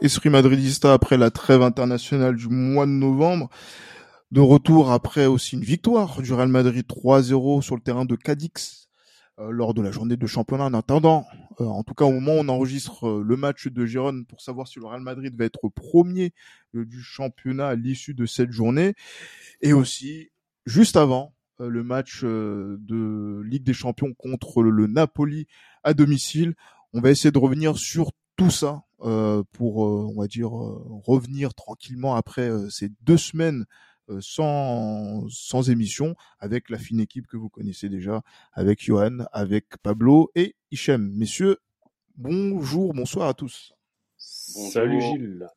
Esprit Madridista après la trêve internationale du mois de novembre. De retour après aussi une victoire du Real Madrid 3-0 sur le terrain de Cadix euh, lors de la journée de championnat. En attendant, euh, en tout cas au moment où on enregistre euh, le match de Gérone pour savoir si le Real Madrid va être premier du championnat à l'issue de cette journée. Et aussi, juste avant, le match de Ligue des Champions contre le Napoli à domicile. On va essayer de revenir sur tout ça euh, pour, euh, on va dire, euh, revenir tranquillement après ces deux semaines sans, sans émission avec la fine équipe que vous connaissez déjà, avec Johan, avec Pablo et Hichem. Messieurs, bonjour, bonsoir à tous. Salut Gilles.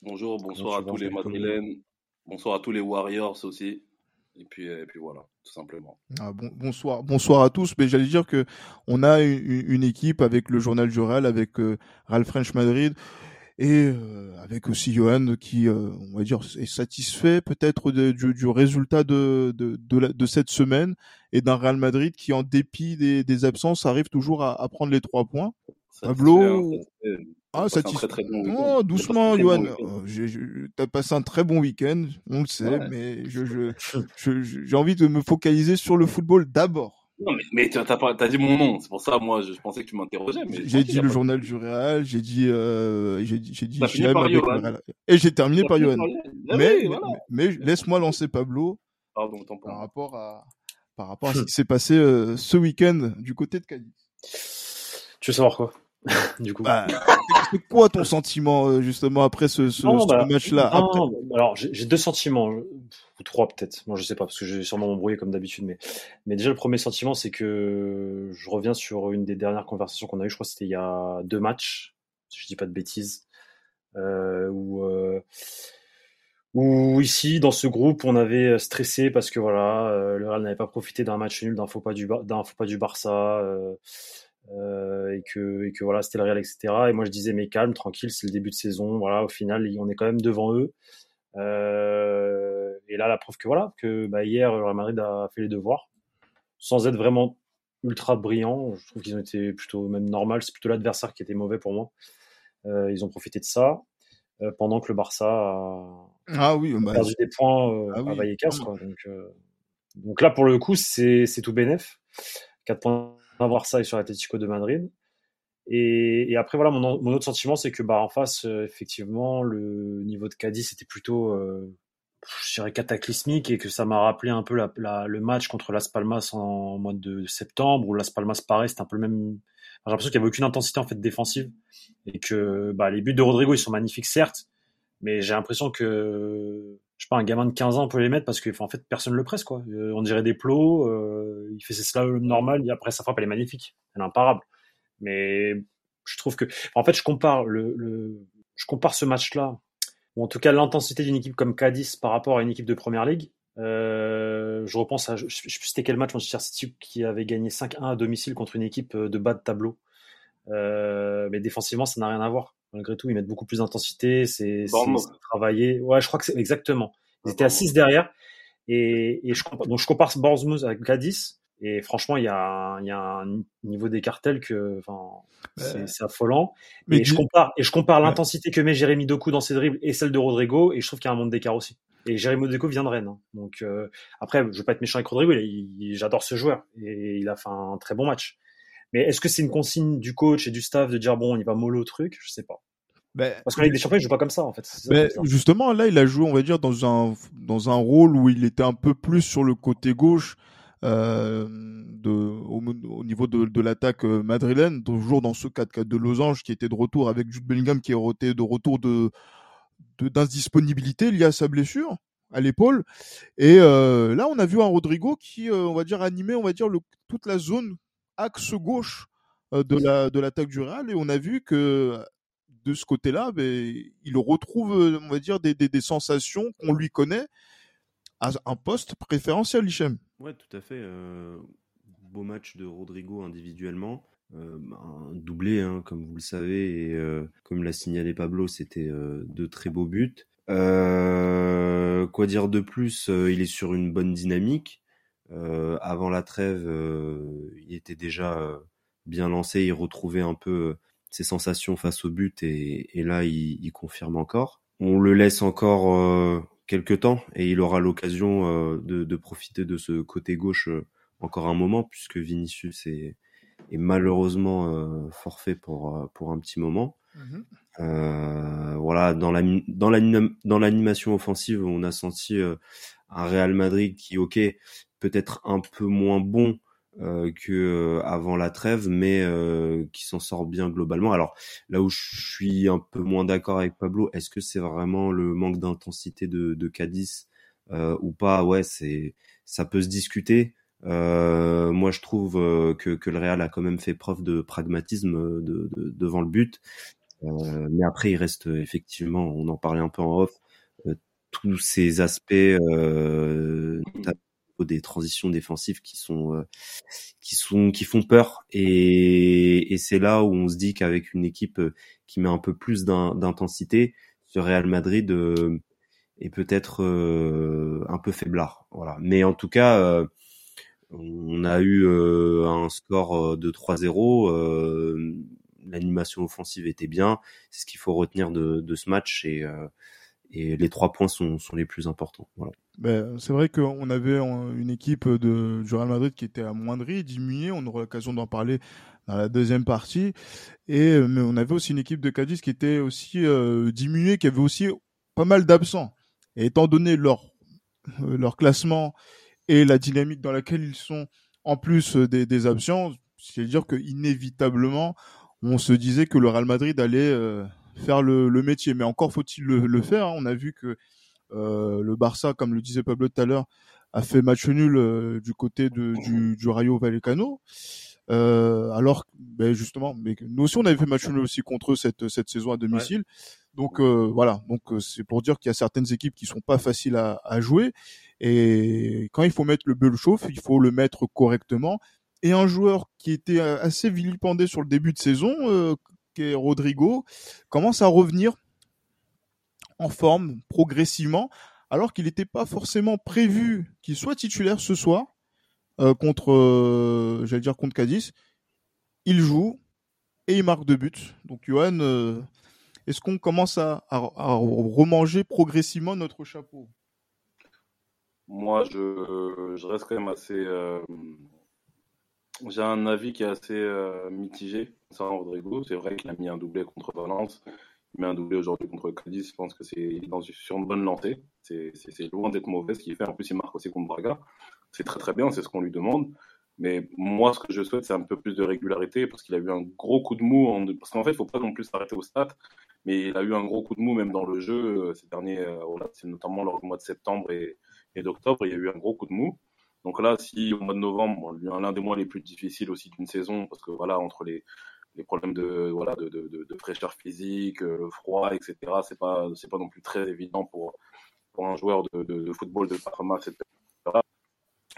Bonjour, bonsoir à tous les Madrilènes. Bonsoir à tous les Warriors aussi. Et puis, et puis voilà, tout simplement. Ah, bon, bonsoir, bonsoir à tous. Mais j'allais dire que on a une, une, équipe avec le journal du Real, avec euh, Real French Madrid et euh, avec aussi Johan qui, euh, on va dire, est satisfait peut-être du, du, résultat de, de, de, la, de, cette semaine et d'un Real Madrid qui, en dépit des, des absences, arrive toujours à, à, prendre les trois points. Pablo, ah, ça très, très bon Oh, doucement, Johan. Bon T'as passé un très bon week-end, on le sait, ouais. mais je, je, j'ai envie de me focaliser sur le football d'abord. Non, mais, mais t'as pas, t'as dit mon nom, c'est pour ça, moi, je, je pensais que tu m'interrogeais. J'ai dit le pas... journal du Real, j'ai dit, euh, j'ai dit, j'ai dit, et j'ai terminé par Johan. Ah mais, voilà. mais, mais laisse-moi lancer Pablo. Pardon, par rapport à, par rapport à ce qui s'est passé euh, ce week-end du côté de Cadiz. Tu veux savoir quoi? Du coup. Bah, c'est quoi ton sentiment euh, justement après ce, ce, non, ce bah, match-là après... Alors j'ai deux sentiments, ou trois peut-être. Moi je sais pas parce que je vais sûrement m'embrouiller comme d'habitude, mais mais déjà le premier sentiment c'est que je reviens sur une des dernières conversations qu'on a eues. Je crois que c'était il y a deux matchs, si je dis pas de bêtises, euh, où euh, où ici dans ce groupe on avait stressé parce que voilà euh, le Real n'avait pas profité d'un match nul, d'un faux pas du d'un faux pas du Barça. Euh, euh, et que et que voilà c'était le Real etc et moi je disais mais calme tranquille c'est le début de saison. Voilà au final on est quand même devant eux. Euh, et là la preuve que voilà que bah, hier le Real Madrid a fait les devoirs. Sans être vraiment ultra brillant je trouve qu'ils ont été plutôt même normal. C'est plutôt l'adversaire qui était mauvais pour moi. Euh, ils ont profité de ça pendant que le Barça a, ah oui, bah, perdu des points ah oui. à Vallecas quoi. donc donc là pour le coup c'est c'est tout bénef. 4 points voir ça et sur l'Atlético de Madrid. Et, après, voilà, mon, autre sentiment, c'est que bah, en face, euh, effectivement, le niveau de Cadiz était plutôt, euh, je dirais, cataclysmique et que ça m'a rappelé un peu la, le match contre Las Palmas en, mois de septembre où Las Palmas, pareil, c'était un peu le même. J'ai l'impression qu'il n'y avait aucune intensité en fait défensive et que bah, les buts de Rodrigo, ils sont magnifiques, certes, mais j'ai l'impression que je sais pas, un gamin de 15 ans peut les mettre parce que en fait personne le presse. Euh, on dirait des plots, euh, il fait ses slaloms normal, et après sa frappe elle est magnifique, elle est imparable. Mais je trouve que en fait je compare ce match-là ou en tout cas l'intensité d'une équipe comme Cadiz par rapport à une équipe de première ligue. Euh, je repense à je, je sais plus c'était quel match Manchester City qui avait gagné 5-1 à domicile contre une équipe de bas de tableau. Euh, mais défensivement ça n'a rien à voir malgré tout, ils mettent beaucoup plus d'intensité, c'est travaillé. Ouais, je crois que c'est exactement. Ils étaient à 6 derrière. Et, et je compare, donc je compare Bournemouth avec Gadis. Et franchement, il y a, il y a un niveau des cartels que, enfin, c'est affolant. Mais et, je compare, et je compare l'intensité que met Jérémy Doku dans ses dribbles et celle de Rodrigo, et je trouve qu'il y a un monde d'écart aussi. Et Jérémy Doku vient de Rennes. Hein. Donc euh, après, je veux pas être méchant avec Rodrigo, j'adore ce joueur et il a fait un très bon match. Mais est-ce que c'est une consigne du coach et du staff de dire bon, on y va mollo truc? Je sais pas. Ben, Parce que des champions, il joue pas comme ça en fait. Ça, ben, justement, là, il a joué, on va dire, dans un dans un rôle où il était un peu plus sur le côté gauche euh, de au, au, niveau de, de l'attaque euh, madrilène, toujours dans ce 4-4 de losange qui était de retour avec Jude Bellingham qui est de retour de d'indisponibilité liée à sa blessure à l'épaule. Et euh, là, on a vu un Rodrigo qui, euh, on va dire, animait, on va dire, le, toute la zone axe gauche de la de l'attaque du Real et on a vu que de ce côté-là, ben, il retrouve, on va dire, des, des, sensations qu'on lui connaît à un poste préférentiel, Hichem. Ouais, tout à fait. Beau match de Rodrigo individuellement. Un doublé, hein, comme vous le savez, et comme l'a signalé Pablo, c'était de très beaux buts. quoi dire de plus Il est sur une bonne dynamique. Avant la trêve, il était déjà bien lancé. Il retrouvait un peu ses sensations face au but et, là il, confirme encore. On le laisse encore euh, quelques temps et il aura l'occasion de, profiter de ce côté gauche encore un moment puisque Vinicius est, est malheureusement forfait pour pour un petit moment. Mmh voilà, dans la dans dans l'animation offensive, on a senti un Real Madrid qui, ok, peut-être un peu moins bon euh, que euh, avant la trêve, mais euh, qui s'en sort bien globalement. Alors là où je suis un peu moins d'accord avec Pablo, est-ce que c'est vraiment le manque d'intensité de, de Cadiz ou pas? Ouais, c'est ça peut se discuter. moi, je trouve que, que le Real a quand même fait preuve de pragmatisme de, devant le but. mais après, il reste effectivement, on en parlait un peu en off, tous ces aspects des transitions défensives qui sont euh, qui sont qui font peur. Et, et c'est là où on se dit qu'avec une équipe euh, qui met un peu plus d'intensité ce Real Madrid euh, est peut-être un peu faiblard. Voilà. Mais en tout cas on a eu un score de 3-0 l'animation offensive était bien. C'est ce qu'il faut retenir de, de ce match et et les trois points sont, sont les plus importants. Ben, c'est vrai qu'on avait une équipe de, du Real Madrid qui était amoindrie, diminuée. On aura l'occasion d'en parler dans la deuxième partie. Et mais on avait aussi une équipe de Cadiz qui était aussi euh, diminuée, qui avait aussi pas mal d'absents. Et étant donné leur euh, leur classement et la dynamique dans laquelle ils sont, en plus euh, des, des absents, c'est-à-dire que inévitablement, on se disait que le Real Madrid allait euh, faire le, le métier. Mais encore faut-il le, le, faire. Hein. On a vu que euh, le Barça, comme le disait Pablo tout à l'heure, a fait match nul euh, du côté de, du, du Rayo Vallecano. Euh, alors, ben justement, mais nous aussi on avait fait match nul aussi contre eux cette cette saison à domicile. Donc euh, voilà, donc euh, c'est pour dire qu'il y a certaines équipes qui sont pas faciles à, à jouer et quand il faut mettre le bulle chauffe, il faut le mettre correctement. Et un joueur qui était assez vilipendé sur le début de saison, euh, Rodrigo, commence à revenir en forme progressivement, alors qu'il n'était pas forcément prévu qu'il soit titulaire ce soir euh, contre, euh, j'allais dire contre Cadiz. Il joue et il marque deux buts. Donc, Johan, euh, est-ce qu'on commence à, à, remanger progressivement notre chapeau? Moi, je, je, reste quand même assez j'ai un avis qui est assez euh, mitigé concernant Rodrigo. C'est vrai qu'il a mis un doublé contre Valence. Il met un doublé aujourd'hui contre Cadiz. Je pense que c'est dans sur une bonne lancée. C'est loin d'être mauvais ce qu'il fait. En plus, il marque aussi contre Braga. C'est très très bien. C'est ce qu'on lui demande. Mais moi, ce que je souhaite, c'est un peu plus de régularité parce qu'il a eu un gros coup de mou. Parce qu'en fait, il ne faut pas non plus s'arrêter au stats. Mais il a eu un gros coup de mou même dans le jeu euh, ces derniers, euh, notamment lors du mois de septembre et, et d'octobre. Il y a eu un gros coup de mou. Donc là, si au mois de novembre, l'un des mois les plus difficiles aussi d'une saison, parce que voilà, entre les, problèmes de fraîcheur physique, euh, le froid, etc. C'est pas c'est pas non plus très évident pour un joueur de, de, football de Parma cette période-là.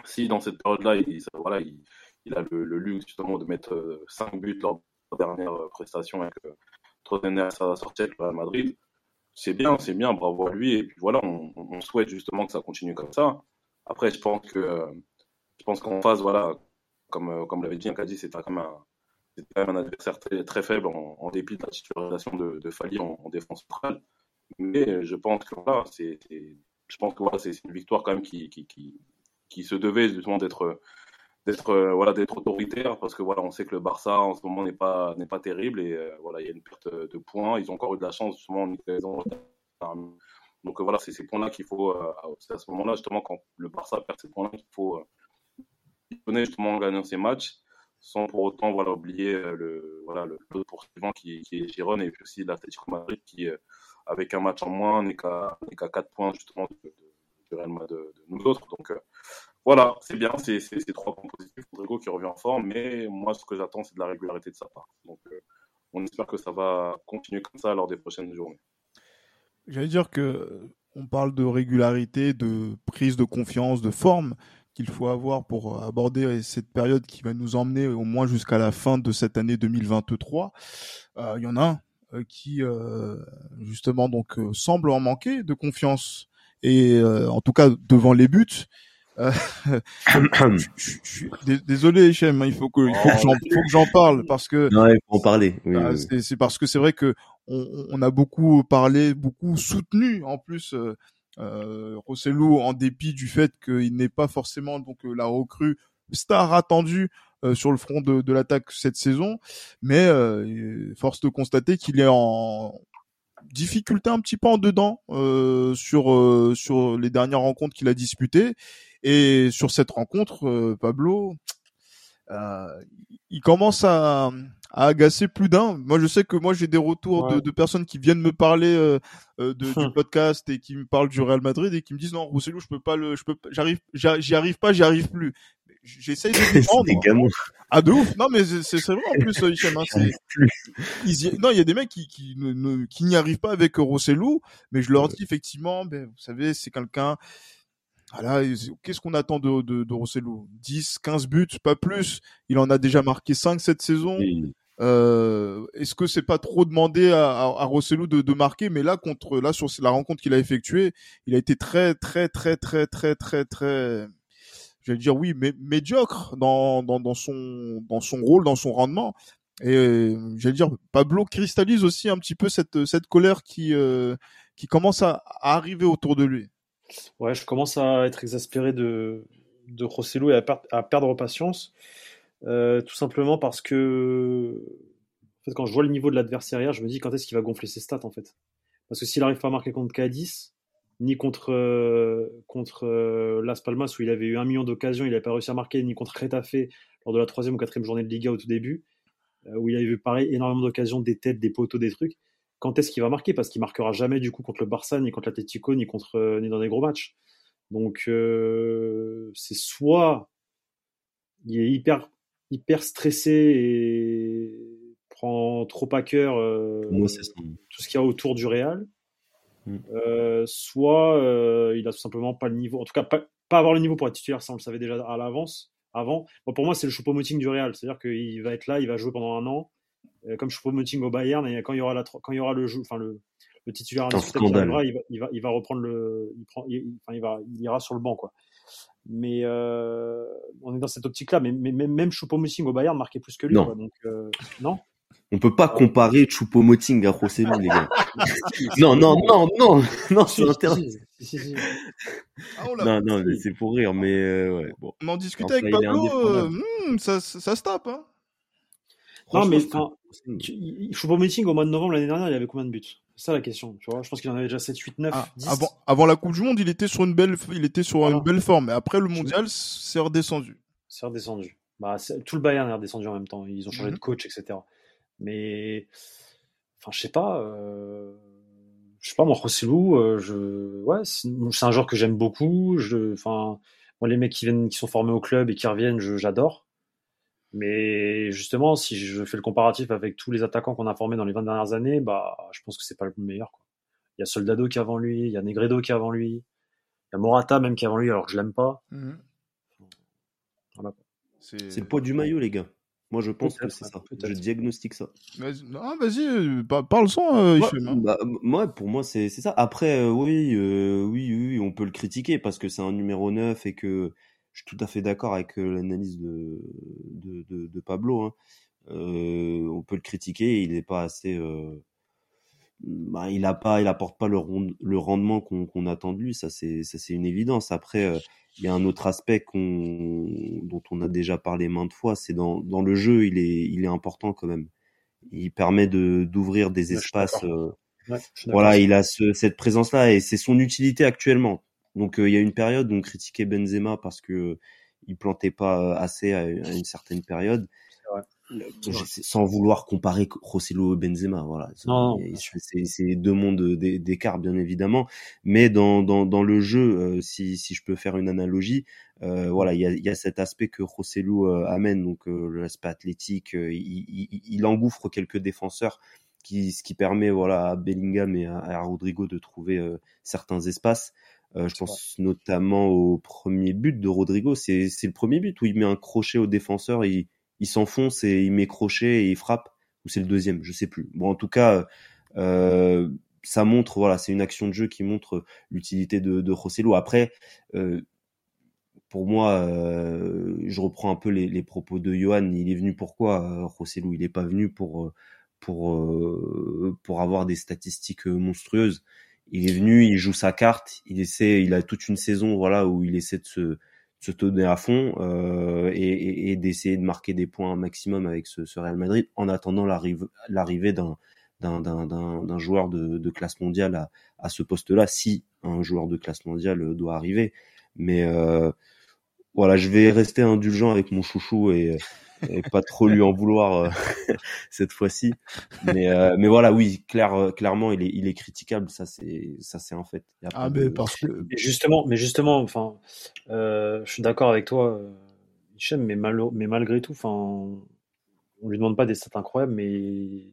Si dans cette période-là, il, voilà, il, a le, luxe justement de mettre 5 euh, buts lors de la dernière euh, prestation avec euh, à sa sortie avec le Madrid, c'est bien, c'est bien, bravo à lui. Et puis voilà, on souhaite justement que ça continue comme ça. Après, je pense que je pense qu'en phase, voilà, comme, euh, comme l'avait dit Nkadi, c'était quand, quand même un adversaire très, très faible en, dépit de la titularisation de, de Fali en, défense centrale. Mais je pense que voilà, c'est, je pense que voilà, c'est une victoire quand même qui, qui, qui, qui se devait justement d'être d'être euh, voilà d'être autoritaire parce que voilà on sait que le Barça en ce moment n'est pas n'est pas terrible et euh, voilà il y a une perte de points ils ont encore eu de la chance justement en donc voilà, c'est ces points-là qu'il faut, euh, c'est à ce moment-là justement quand le Barça perd ces points-là qu'il faut euh, justement gagner ces matchs sans pour autant voilà oublier euh, le voilà le poursuivant qui, qui est Giron et puis aussi l'Atlético Madrid qui avec un match en moins n'est qu'à qu'à 4 points justement de, de, Madrid de, nous autres. Donc voilà c'est bien c'est ces trois points positifs Rodrigo qui revient en forme mais moi ce que j'attends c'est de la régularité de sa part. Donc on espère que ça va continuer comme ça lors des prochaines journées J'allais dire que on parle de régularité, de prise de confiance, de forme qu'il faut avoir pour aborder cette période qui va nous emmener au moins jusqu'à la fin de cette année 2023. Euh, il y en a un euh, qui euh, justement donc semble en manquer de confiance et en tout cas devant les buts. Euh, je, désolé, Hichem, hein, il faut que, il faut que j'en parle parce que. Non, il faut en parler. Ah, c'est parce que c'est vrai que on, on, a beaucoup parlé, beaucoup soutenu en plus euh, euh, en dépit du fait qu'il n'est pas forcément donc euh, la recrue star attendue euh, sur le front de, de l'attaque cette saison, mais euh, force de constater qu'il est en difficulté un petit peu en dedans euh, sur sur les dernières rencontres qu'il a disputées. Et sur cette rencontre Pablo il commence à, à agacer plus d'un. Moi, je sais que moi j'ai des retours de, de, personnes qui viennent me parler euh, de, du hum. podcast et qui me parlent du Real Madrid et qui me disent non, Roussellou, je peux pas le, je peux, j'arrive, j'y arrive pas, j'y arrive plus. J'essaye de défendre. ah de ouf. Non mais c'est vrai en plus, Hichem. Hein, y... non, il y a des mecs qui qui ne, qui n'y arrivent pas avec Rossellou, mais je leur dis effectivement, ben vous savez, c'est quelqu'un voilà, qu'est-ce qu'on attend de, de, de Rosselló 10, 15 buts, pas plus. Il en a déjà marqué 5 cette saison. Euh, Est-ce que c'est pas trop demandé à, à, à Rosselló de, de, marquer? Mais là, contre, là sur la rencontre qu'il a effectuée, il a été très, très, très, très, très, très, très, je vais dire oui, médiocre dans, dans, dans son, dans son rôle, dans son rendement. Et euh, j'allais dire, Pablo cristallise aussi un petit peu cette, cette colère qui, euh, qui commence à, à arriver autour de lui. Ouais, je commence à être exaspéré de, de Rosselló et à, à perdre patience. Euh, tout simplement parce que quand je vois le niveau de l'adversaire je me dis quand est-ce qu'il va gonfler ses stats en fait? Parce que s'il n'arrive pas à marquer contre Cadiz, ni contre, euh, contre euh, Las Palmas où il avait eu un million d'occasions, il n'avait pas réussi à marquer, ni contre Retafe lors de la troisième ou quatrième journée de Liga au tout début, où il avait vu pareil énormément d'occasions, des têtes, des poteaux, des trucs quand est-ce qu'il va marquer? Parce qu'il marquera jamais du coup contre le Barça, ni contre l'Atletico, ni contre ni dans des gros matchs. Donc c'est soit il est hyper hyper stressé et prend trop à cœur euh, tout ce qu'il y a autour du Real, mm. soit il a tout simplement pas le niveau, en tout cas pas, avoir le niveau pour être titulaire, ça on le savait déjà à l'avance. Avant, pour moi c'est le choupo-moting du Real, c'est-à-dire qu'il va être là, il va jouer pendant un an, euh, comme promoting au Bayern, et quand il y aura, la, quand il y aura le, jeu, enfin le, le titulaire il, va, il, va, il va reprendre le, il, prend, il, enfin, il, va, il ira sur le banc quoi. Mais euh, on est dans cette optique-là. Mais, mais, même Choupo-Moting au Bayern marquait plus que lui. Non. Quoi, donc euh, non. On peut pas comparer Choupo-Moting à Rosselló, les gars. non, non, non, non, non, c'est interdit. Ah, non, non, mais c'est pour rire, mais euh, ouais. Bon. On en discutait avec Pablo, euh, hmm, ça, ça se tape, hein. Non, mais Choupo-Moting au mois de novembre l'année dernière, il avait combien de buts? C'est ça la question, tu vois. Je pense qu'il en avait déjà 7, 8, 9, 10. Avant, avant la Coupe du Monde, il était sur une belle, il était sur une belle forme. Mais après le mondial, c'est redescendu. C'est redescendu. Bah, tout le Bayern est redescendu en même temps. Ils ont changé de mhm. coach, etc. Mais, enfin, je sais pas. Euh... Je sais pas, moi, Rossellou, euh, je... ouais, c'est un joueur que j'aime beaucoup. Je... Enfin, moi, les mecs qui viennent, qui sont formés au club et qui reviennent, j'adore. Mais justement, si je fais le comparatif avec tous les attaquants qu'on a formés dans les 20 dernières années, bah, je pense que c'est pas le meilleur. Quoi. Il y a Soldado qui est avant lui, il y a Negredo qui est avant lui, il y a Morata même qui est avant lui, alors que je l'aime pas. Mhm. C'est le poids du maillot, les gars. Moi, je pense que c'est ça. Je diagnostique ça. Non, vas-y, euh, parle-en, euh, hein. bah, moi, pour moi, c'est ça. Après, euh, oui, oui, oui, on peut le critiquer parce que c'est un numéro 9 et que je suis tout à fait d'accord avec euh, l'analyse de, de, de, de, Pablo. Hein. Euh, on peut le critiquer, il n'est pas assez. Euh, bah, il a pas, il apporte pas le, le rendement qu'on attend de lui. Ça, c'est, ça, c'est une évidence. Après, euh, il y a un autre aspect qu'on, dont on a déjà parlé maintes fois. C'est dans, dans le jeu, il est, il est important quand même. Il permet de d'ouvrir des espaces. Euh, voilà, il a ce, cette présence-là et c'est son utilité actuellement. Donc euh, il y a une période où on critiquait Benzema parce que euh, il plantait pas euh, assez à, une certaine période. Sans vouloir comparer Rosselló et Benzema, voilà. C'est deux mondes d'écart bien évidemment, mais dans dans, dans le jeu, si si je peux faire une analogie, euh, voilà, il y a, y a cet aspect que Rosselló amène, donc l'aspect athlétique, il, il, il, engouffre quelques défenseurs, qui ce qui permet voilà à Bellingham et à, à Rodrigo de trouver certains espaces. Euh, je pense notamment au premier but de Rodrigo. C'est le premier but où il met un crochet au défenseur, il, il s'enfonce et il met crochet et il frappe. Ou c'est le deuxième, je sais plus. Bon, en tout cas, euh, ça montre, voilà, c'est une action de jeu qui montre l'utilité de, de. Après, euh, pour moi, je reprends un peu les, les, propos de Johan. Il est venu pourquoi, Rossellou Il n'est pas venu pour pour pour avoir des statistiques monstrueuses. Il est venu, il joue sa carte, il essaie, il a toute une saison, voilà, où il essaie de se se donner à fond euh, et, et, d'essayer de marquer des points maximum avec ce, ce Real Madrid en attendant l'arrivée d'un d'un joueur de, de, classe mondiale à, à ce poste-là, si un joueur de classe mondiale doit arriver. Mais euh, voilà, je vais rester indulgent avec mon chouchou et, et pas trop lui en vouloir euh, cette fois-ci. Mais euh, mais voilà, oui, clair, euh, clairement, il est il est critiquable, ça c'est ça c'est en fait. Ah mais parce que mais justement, mais justement, enfin, je suis d'accord avec toi, Hichem, mais mal, mais malgré tout, enfin, on lui demande pas des stats incroyables, mais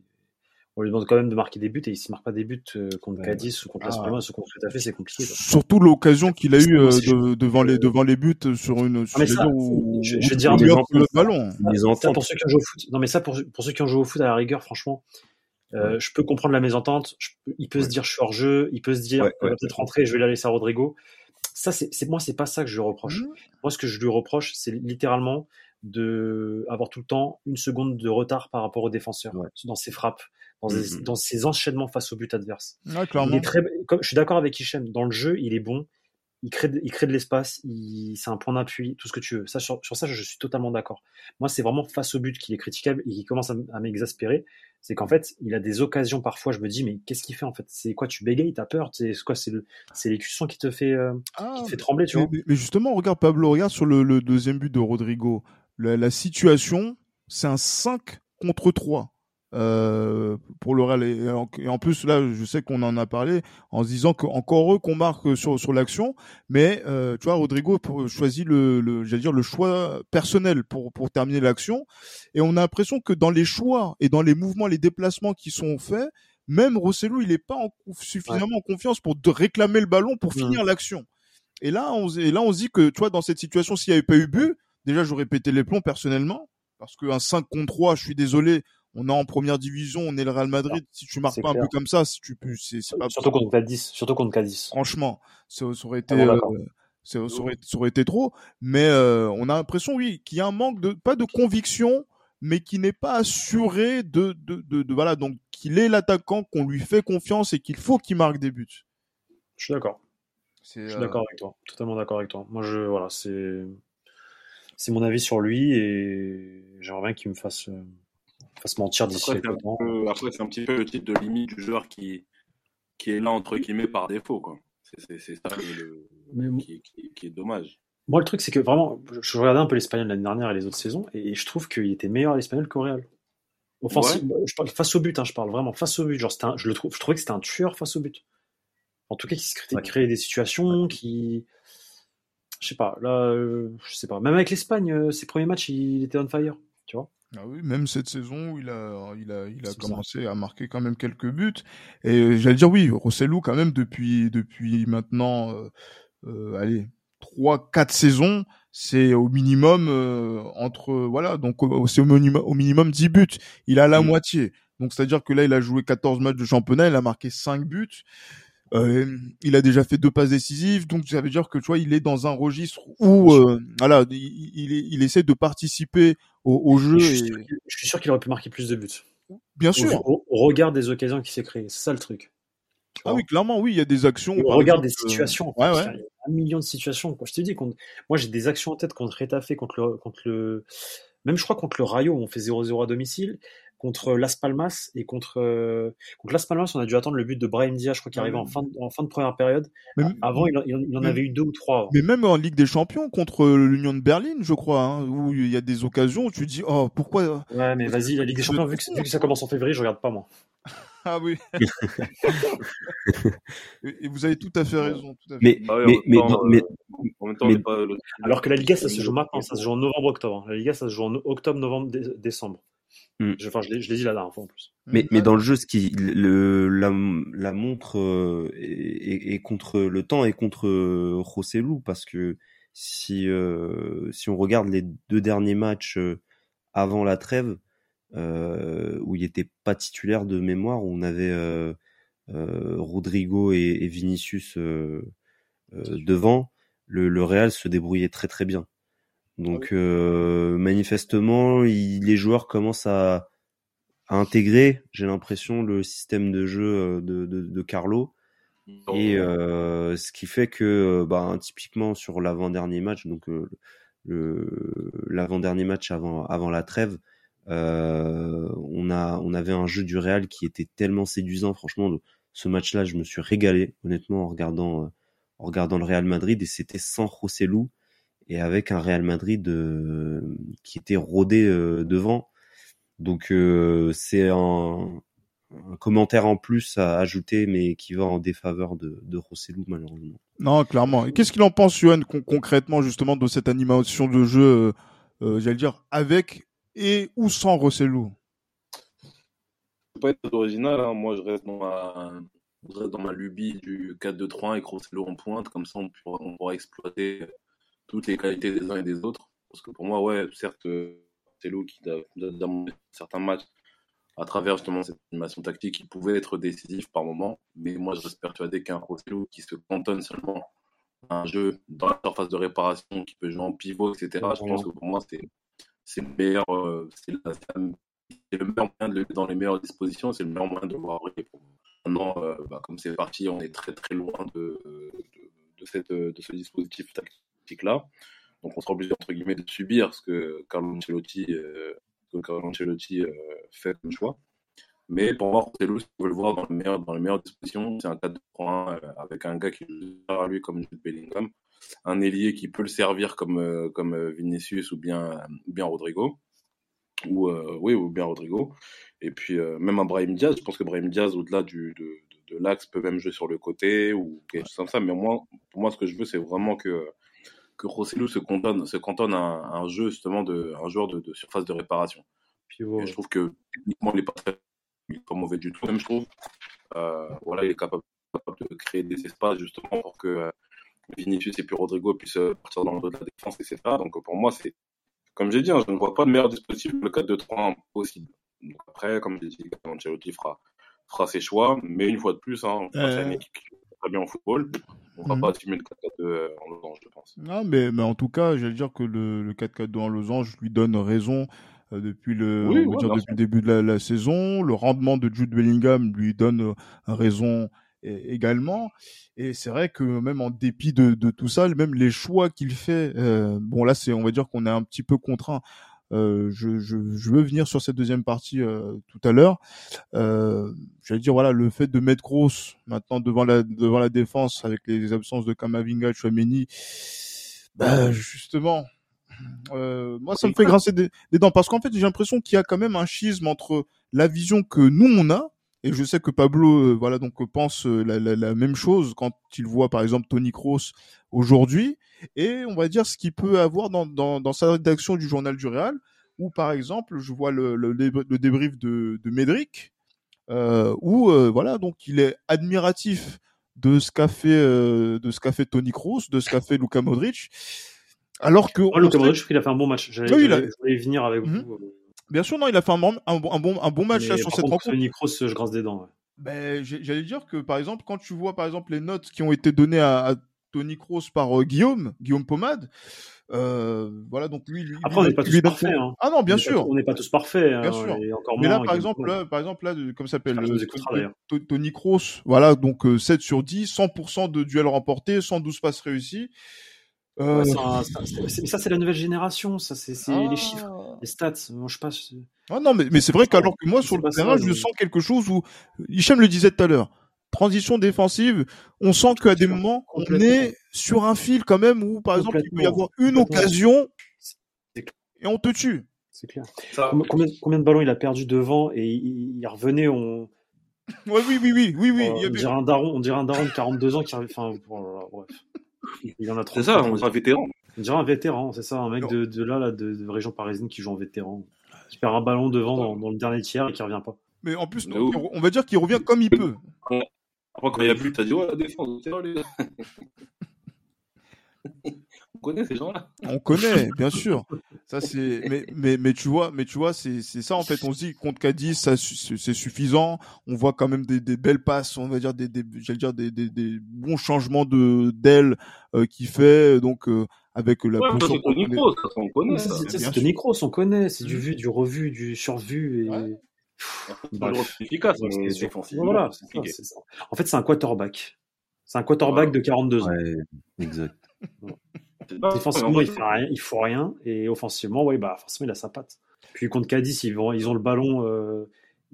on lui demande quand même de marquer des buts et il ne marque pas des buts euh, contre Cadiz ou contre ah. Ou contre Fait, c'est compliqué. Surtout l'occasion qu'il a eu euh, devant les devant les buts sur une. Ah, ça, je, vais dire le ballon. Ça, pour ceux qui ont joué au foot. Non mais ça pour pour ceux qui ont joué au foot à la rigueur, franchement. Euh, je peux comprendre la mésentente. il peut se dire je suis hors jeu. Il peut se dire ouais, va peut-être rentrer. Je vais la laisser à Rodrigo. Ça c'est moi c'est pas ça que je lui reproche. Mmh. Moi ce que je lui reproche c'est littéralement de avoir tout le temps une seconde de retard par rapport aux défenseurs dans ses frappes, Mmh dans, ses enchaînements face au but adverse. il est très, comme, je suis d'accord avec Hichem, dans le jeu, il est bon, il crée, il crée de l'espace, c'est un point d'appui, tout ce que tu veux. Ça, sur, ça, je suis totalement d'accord. Moi, c'est vraiment face au but qu'il est critiquable et qui commence à, m'exaspérer. C'est qu'en fait, il a des occasions parfois, je me dis, mais qu'est-ce qu'il fait en fait? C'est quoi Tu bégayes, t'as peur? C'est quoi? C'est l'écusson qui te fait, euh, qui te fait trembler, tu mais, vois? mais, justement, regarde Pablo, regarde sur le, deuxième but de Rodrigo. la situation, c'est un 5 contre 3 euh, pour le Real. Et en, plus, là, je sais qu'on en a parlé en se disant qu'encore eux qu'on marque sur, sur l'action, mais euh, tu vois, Rodrigo choisit le, le j'allais dire le choix personnel pour pour terminer l'action, et on a l'impression que dans les choix et dans les mouvements, les déplacements qui sont faits, même Rossellou, il n'est pas en, suffisamment en confiance pour de réclamer le ballon pour finir l'action. Et là, on et là, on se dit que tu vois, dans cette situation, s'il n'y avait pas eu but, déjà, j'aurais pété les plombs personnellement, parce qu'un 5 contre 3, je suis désolé, on est en première division, on est le Real Madrid. Si tu marques pas un peu comme ça, si tu c'est pas surtout contre Cadiz, surtout contre Cadiz. Franchement, ça, aurait été, euh, ça, aurait, été trop. Mais euh, on a l'impression, oui, qu'il y a un manque de pas de conviction, mais qui n'est pas assuré de, de, de, voilà, donc qu'il est l'attaquant, qu'on lui fait confiance et qu'il faut qu'il marque des buts. Je suis d'accord. Je suis d'accord avec toi, totalement d'accord avec toi. Moi, je voilà, c'est c'est mon avis sur lui et j'aimerais bien qu'il me fasse euh, faut se mentir d'ici Après, c'est un petit peu le type de limite du joueur qui, qui est là, entre guillemets, par défaut. Quoi. C'est, ça qui, est dommage. Moi, le truc, c'est que vraiment, je regardais un peu l'Espagnol l'année dernière et les autres saisons, et je trouve qu'il était meilleur à l'Espagnol qu'au Real. Offensive, je parle face au but, hein, je parle vraiment face au but. Genre, je, le trouve, je trouvais que c'était un tueur face au but. En tout cas, qui se créait, des situations, qui. Je sais pas, là, euh, je sais pas. Même avec l'Espagne, euh, ses premiers matchs, il était on fire, tu vois. Ah oui, même cette saison où il a, il a, il a commencé à marquer quand même quelques buts. Et euh, j'allais dire oui, Rossellou quand même depuis, depuis maintenant, euh, euh allez, trois, quatre saisons, c'est au minimum euh, entre, voilà, donc c'est au, minimum, au minimum 10 buts. Il a la mmh. moitié. Donc c'est-à-dire que là, il a joué 14 matchs de championnat, il a marqué 5 buts. Euh, il a déjà fait deux passes décisives, donc ça veut dire que tu vois, il est dans un registre où, euh, voilà, il, il, essaie de participer au, jeu. Je suis, sûr qu'il aurait pu marquer plus de buts. Bien sûr. Au, regard des occasions qui s'est créées, c'est ça le truc. Ah oui, clairement, oui, il y a des actions. Au regard des euh, situations. Ouais, ouais. Il y a un million de situations. Je te dis, moi j'ai des actions en tête contre Retafe, contre le, contre le, même je crois contre le Rayo, on fait 0-0 à domicile contre Las Palmas et contre, euh, contre Las Palmas, on a dû attendre le but de Brahim Diaz, je crois, qui arrivait en fin de, en fin de première période. Avant, il, en avait eu deux ou trois. Mais même en Ligue des Champions contre l'Union de Berlin, je crois, hein, où il y a des occasions où tu dis, oh, pourquoi euh, Ouais, mais vas-y, la Ligue des Champions, vu que, ça commence en février, je regarde pas moi. Ah oui. et vous avez tout à fait raison. Tout à fait. Mais, ah mais, mais, euh, alors que la Liga, ça se joue maintenant, ça se joue en novembre-octobre. Hein. La Liga, ça se joue en octobre, novembre, décembre. Mm. Je, enfin, je l'ai dit la dernière fois en plus. Mais, mais dans le jeu, ce qui le, la, la montre euh, est, est, contre le temps et contre euh, Rossellou parce que si euh, si on regarde les deux derniers matchs euh, avant la trêve euh, où il était pas titulaire de mémoire, où on avait Rodrigo et, et Vinicius devant, le, le Real se débrouillait très très bien. Donc euh, manifestement, les joueurs commencent à, à intégrer, j'ai l'impression, le système de jeu euh, de, de, de Carlo. Et euh, ce qui fait que, bah, typiquement sur l'avant-dernier match, donc l'avant-dernier match avant avant la trêve, euh, on a on avait un jeu du Real qui était tellement séduisant. Franchement, ce match-là, je me suis régalé honnêtement en regardant en regardant le Real Madrid et c'était sans Rossellou et avec un Real Madrid euh, qui était rodé euh, devant. Donc euh, c'est un, un, commentaire en plus à ajouter, mais qui va en défaveur de, de Rossellou malheureusement. Non, clairement. Et qu'est-ce qu'il en pense, Yoann, concrètement justement de cette animation de jeu, j'allais dire, avec et ou sans Rossellou pas être original, hein. moi je reste dans ma, je reste dans ma lubie du 4-2-3 avec Rossellou en pointe, comme ça on pourra, on pourra exploiter toutes les qualités des uns et des autres. Parce que pour moi, ouais, certes, c'est Lou qui, dans certains matchs, à travers justement cette animation tactique, il pouvait être décisif par moment. Mais moi, je reste persuadé qu'un Rossellou qui se cantonne seulement à un jeu dans la surface de réparation, qui peut jouer en pivot, etc., je pense que pour moi, c'est le meilleur, euh, c'est le meilleur moyen de le dans les meilleures dispositions, c'est le meilleur moyen de le voir Maintenant, euh, bah, comme c'est parti, on est très très loin de, de, cette, de ce dispositif tactique là Donc on sera obligé entre guillemets de subir ce que Carlo Ancelotti, euh, que Carlo Ancelotti euh, fait comme choix. Mais pour moi, c'est si veut le voir dans, le meilleur, dans les meilleures dispositions, c'est un 4 3 1 avec un gars qui joue à lui comme Jude Bellingham, un ailier qui peut le servir comme, euh, comme Vinicius ou bien, bien Rodrigo. Ou, oui, ou bien Rodrigo. Et puis, même un Brahim Diaz, je pense que Brahim Diaz, au-delà du, de, de, l'axe, peut même jouer sur le côté ou quelque chose comme ça. Mais moi, pour moi, ce que je veux, c'est vraiment que que Rossellou se cantonne, se cantonne à, un, jeu justement de un joueur de, surface de réparation. Et je trouve que techniquement il n'est pas très pas mauvais du tout même je trouve. Euh, voilà, il est capable, de créer des espaces justement pour que euh, Vinicius et puis Rodrigo puissent euh, partir dans le dos de la défense, etc. Donc pour moi c'est comme j'ai dit, hein, je ne vois pas de meilleur dispositif le 4-2-3 possible. Donc après, comme j'ai dit, Ancelotti fera, fera ses choix, mais une fois de plus, hein, euh... équipe très bien au football. On va mmh. pas assumer le 4-4-2 euh, en losange, je pense. Non, mais, mais en tout cas, j'allais dire que le, le 4-4-2 en losange lui donne raison euh, depuis le, oui, on va dire depuis le début de la, la, saison. Le rendement de Jude Bellingham lui donne euh, raison également. Et c'est vrai que même en dépit de, de, tout ça, même les choix qu'il fait, euh, bon là c'est, on va dire qu'on est un petit peu contraint je, je, je, veux venir sur cette deuxième partie euh, tout à l'heure. Euh, J'allais dire voilà le fait de mettre Gross maintenant devant la devant la défense avec les absences de Kamavinga, Chouameni, bah, justement. Euh, moi, ça me fait grincer des, des dents parce qu'en fait, j'ai l'impression qu'il y a quand même un schisme entre la vision que nous on a et je sais que Pablo, euh, voilà, donc pense euh, la, la, la, même chose quand il voit par exemple Tony Kroos aujourd'hui, et on va dire ce qu'il peut avoir dans, dans, dans, sa rédaction du journal du Real, où par exemple je vois le, le, le débrief de, de Médric, euh, où euh, voilà, donc il est admiratif de ce qu'a fait euh, de ce qu'a fait Tony Kroos, de ce qu'a fait Luka Modric, alors que oh, Luka Modric, il a fait un bon match. J'allais oui, venir avec mhm. vous. Bien sûr, non, il a fait un bon, un bon, un bon, match là, sur cette rencontre. Tony Kroos, je grince des dents. Ouais. Ben, j'allais dire que par exemple, quand tu vois par exemple les notes qui ont été données à, à Tony Kroos par euh, Guillaume, Guillaume Pomade, euh, voilà donc lui, lui après on n'est pas tous parfaits hein. ah non bien sûr on n'est pas tous parfaits hein, bien sûr et encore mais là par exemple là, par exemple là comme s'appelle euh, Tony Kroos voilà donc 7 sur 10 100% de duels remportés 112 passes réussies euh... ça, ça c'est la nouvelle génération, ça c'est ah. les chiffres, les stats. Moi, je passe. Ah non, mais, mais c'est vrai qu'alors que moi sur le terrain, je sens quelque chose où Hichem le disait tout à l'heure. Transition défensive, on sent qu'à des moments, on est sur un fil quand même où, par exemple, il peut y avoir une occasion et on te tue. C'est clair. Combien, combien, de ballons il a perdu devant et il, revenait, on. Ouais, oui, oui, oui, oui, oui. on, dirait un daron, on dirait un daron de 42 ans qui arrive. Enfin, bref. Il y en a trop. C'est ça, on dirait un vétéran. On dirait un vétéran, c'est ça, un mec de, de, là, là de, région parisienne qui joue en vétéran. Qui perd un ballon devant dans, dans, le dernier tiers et qui revient pas. Mais en plus, on va dire qu'il revient comme il peut. Après, quand il y a plus, t'as dit, oh, la défense, les gars. connaît ces gens-là. On connaît, bien sûr. Ça c'est, mais, mais, mais tu vois, mais tu vois, c'est, c'est ça en fait. On se dit contre Cadiz, ça c'est suffisant. On voit quand même des, des belles passes, on va dire des, des j'allais dire des, des, des, bons changements de d'aile euh, qui fait. Donc euh, avec la ouais, c'est Tony Kroos, on connaît. C'est Tony Kroos, on connaît. C'est du mm. vu, du revu, du survu et. Ouais. Bah, efficace, c'est voilà, En fait, c'est un quarterback. C'est un quarterback de 42 ans. Ouais, exact. Défensivement, il, fait rien, il faut rien. Et offensivement, ouais, bah, forcément, il a sa patte. Puis contre Cadiz, ils, vont, ils ont le ballon. Euh,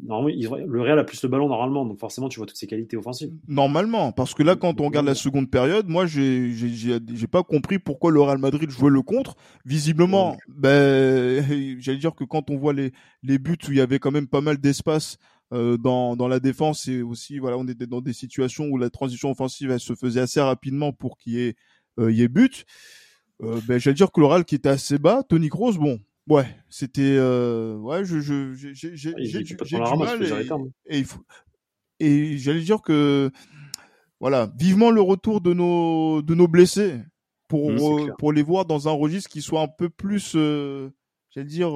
normalement, le Real a plus le ballon normalement, donc forcément, tu vois toutes ses qualités offensives. Normalement, parce que là, quand on regarde la seconde période, moi, j'ai j'ai pas compris pourquoi le Real Madrid jouait le contre. Visiblement, ben, j'allais dire que quand on voit les les buts où il y avait quand même pas mal d'espace euh, dans, dans la défense et aussi voilà on était dans des situations où la transition offensive elle se faisait assez rapidement pour qu'il y ait euh, y ait but euh, ben j'allais dire que l'oral qui était assez bas Tony Kroos bon ouais c'était euh, ouais je je j'ai j'ai ah, j'ai du, du mal et, et, il faut et j'allais dire que voilà vivement le retour de nos de nos blessés pour mmh, pour les voir dans un registre qui soit un peu plus j'allais dire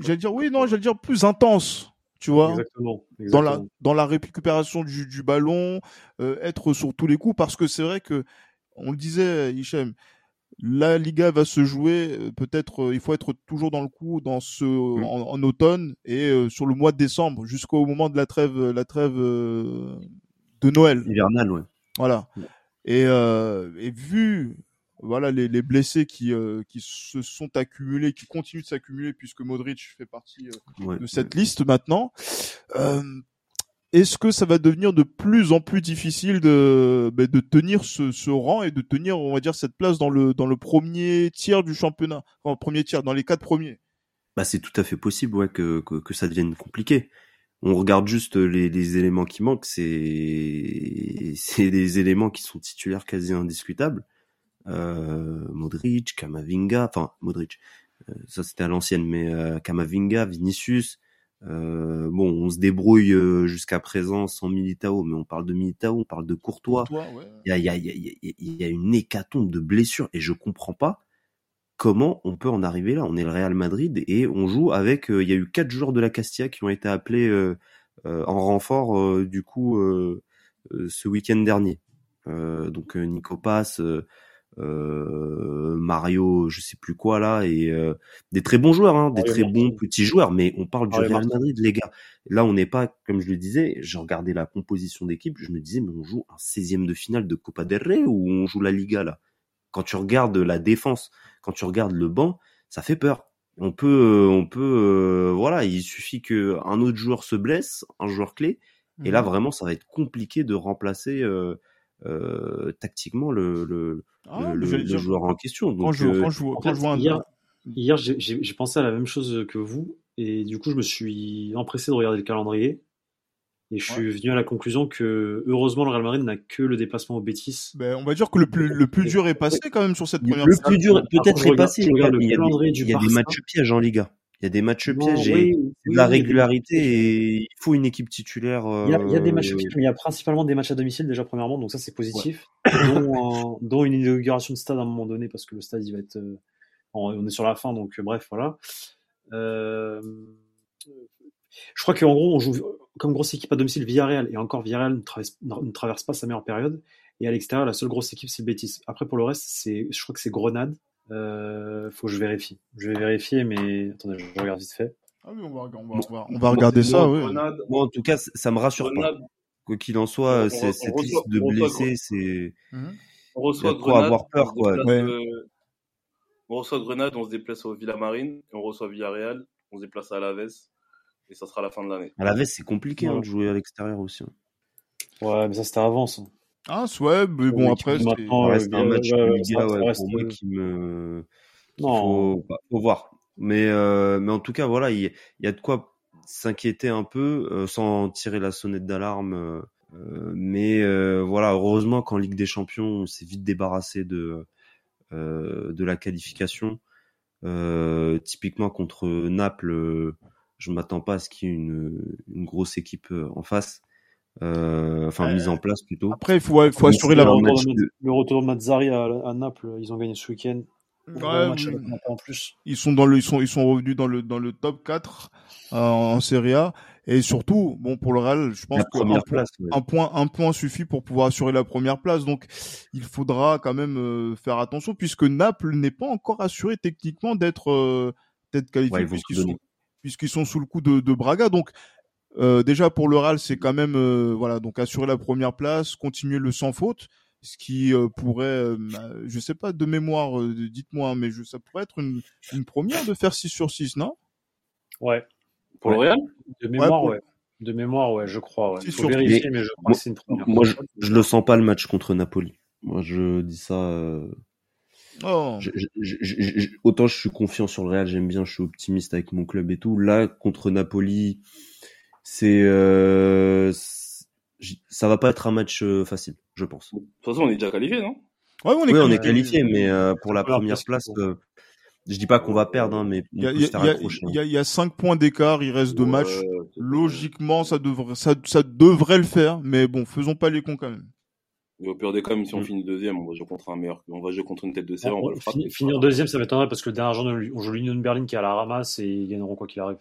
j'allais dire oui, non, j'allais dire plus intense, tu vois. Exactement. Dans la dans la récupération du, du ballon, euh, être sur tous les coups, parce que c'est vrai que on le disait, Hichem, la Liga va se jouer. Euh, peut-être, euh, il faut être toujours dans le coup dans ce mmh. en, automne et sur le mois de décembre jusqu'au moment de la trêve, la trêve de Noël. Hivernale, ouais. Voilà. Mmh. Et, et vu voilà les, les blessés qui euh, qui se sont accumulés, qui continuent de s'accumuler puisque Modric fait partie euh, de cette liste maintenant. Euh, est-ce que ça va devenir de plus en plus difficile de bah, de tenir ce, ce, rang et de tenir on va dire cette place dans le dans le premier tiers du championnat, enfin premier tiers dans les quatre premiers? Bah c'est tout à fait possible que, que, ça devienne compliqué on regarde juste les, éléments qui manquent, c'est c'est des éléments qui sont titulaires quasi indiscutables. Euh, Modric, Kamavinga, enfin Modric, euh, ça c'était à l'ancienne, mais euh, Kamavinga, Vinicius. Bon, on se débrouille jusqu'à présent sans Militao, mais on parle de Militao, on parle de Courtois. Il y, a, y, a, y, a, une hécatombe de blessures et je comprends pas comment on peut en arriver là. On est le Real Madrid et on joue avec. Il y a eu quatre joueurs de la Castilla qui ont été appelés en renfort du coup ce week-end dernier. donc Nico Pass, euh, Mario, je sais plus quoi là, et euh, des très bons joueurs, hein, des très bons petits joueurs, mais on parle du Real Madrid, les gars. Là, on n'est pas, comme je le disais, j'ai regardé la composition d'équipe, je me disais, mais on joue un 16e de finale de Copa del Rey ou on joue la Liga là? Quand tu regardes la défense, quand tu regardes le banc, ça fait peur. On peut, euh, on peut, voilà, il suffit que un autre joueur se blesse, un joueur clé, et là mmh. vraiment, ça va être compliqué de remplacer. Euh, euh, tactiquement le, le, ah, le, joueur en question. Donc, quand je, quand je, hier, hier j'ai pensé à la même chose que vous, et du coup, je me suis empressé de regarder le calendrier. Et je suis venu à la conclusion que heureusement le Real Madrid n'a que le déplacement au Bétis. Ben, on va dire que le plus, le plus dur est passé quand même sur cette première. Le plus dur peut-être est passé. Il y a, des, il y a des matchs pièges en Liga. Il y a des matchs pièges et de la régularité et il faut une équipe titulaire. Il, y a, des matchs euh, pièges, mais il y a principalement des matchs à domicile déjà premièrement, donc ça c'est positif. dont, dont, une inauguration de stade à un moment donné parce que le stade il va être, euh, on est sur la fin donc euh, bref voilà. Je crois qu'en gros on joue comme grosse équipe à domicile Villarreal et encore Villarreal ne traverse, ne traverse pas sa meilleure période et à l'extérieur la seule grosse équipe c'est le Betis. Après pour le reste c'est, je crois que c'est Grenade euh, faut que je vérifie. Je vais vérifier, mais attendez, je regarde vite fait. Ah oui, on va, on va, on va, on va regarder ça. Oui. Moi, en tout cas, ça me rassure pas. Quoi qu'il en soit, cette liste de blessés, c'est. On reçoit Grenade, avoir peur, quoi. Ouais. On reçoit Grenade, on se déplace au Villamarine, et on reçoit Villarreal, on se déplace à Alaves, et ça sera la fin de l'année. Alaves, c'est compliqué hein, de jouer à l'extérieur aussi. Hein. Ouais, mais ça c'était avant. Ça. Ah, ouais, mais bon, après, c'est un match ouais, pour moi qui me. Non. Faut, faut voir. Mais, euh, mais en tout cas, voilà, il y, a de quoi s'inquiéter un peu euh, sans tirer la sonnette d'alarme. Euh, mais voilà, heureusement qu'en Ligue des Champions, on s'est vite débarrassé de, de la qualification. typiquement contre Naples, je m'attends pas à ce qu'il y ait une, une grosse équipe en face. Euh, enfin mise en place plutôt. Après, il faut, faut assurer la le retour de Mazzari à, à, Naples, ils ont gagné ce week-end. en plus. Ils sont dans le, ils sont, ils sont revenus dans le dans le top 4 euh, en Serie A. Et surtout, bon, pour le Real, je pense qu'un place, un point, un point suffit pour pouvoir assurer la première place. Donc, il faudra quand même euh, faire attention puisque Naples n'est pas encore assuré techniquement d'être euh, d'être qualifié puisqu'ils sont puisqu'ils sont sous le coup de, de Braga. Donc, euh, déjà pour le Real, c'est quand même euh, voilà donc assurer la première place, continuer le sans faute, ce qui pourrait, bah, je sais pas de mémoire, dites-moi, mais je, ça pourrait être une, une première de faire 6 sur 6, non? Ouais. Pour le Real? De mémoire, ouais. De mémoire, ouais, je crois. Ouais. Il faut vérifier, mais, je crois que c'est une première. Moi, je, je, le sens pas le match contre Napoli. Moi, je dis ça. Euh... Oh. Je, je, autant je suis confiant sur le Real, j'aime bien, je suis optimiste avec mon club et tout. Là, contre Napoli, c'est euh, ça va pas être un match euh, facile, je pense. De toute façon, on est déjà qualifié, non? Ouais, on est, oui, on est qualifié, mais euh, pour la première place, euh, je dis pas qu'on va perdre, hein, mais il y, a, y, a, cinq points d'écart, il reste deux matchs. Logiquement, ça devrait, ça, ça devrait le faire, mais bon, faisons pas les cons quand même. au pire des cas, même si on mm. finit deuxième, on va jouer contre un meilleur, on va jouer contre une tête de série, on va le frapper. Finir deuxième, ça va être un parce que le dernier jour, on joue l'Union Berlin qui est à la ramasse et ils gagneront quoi qu'il arrive.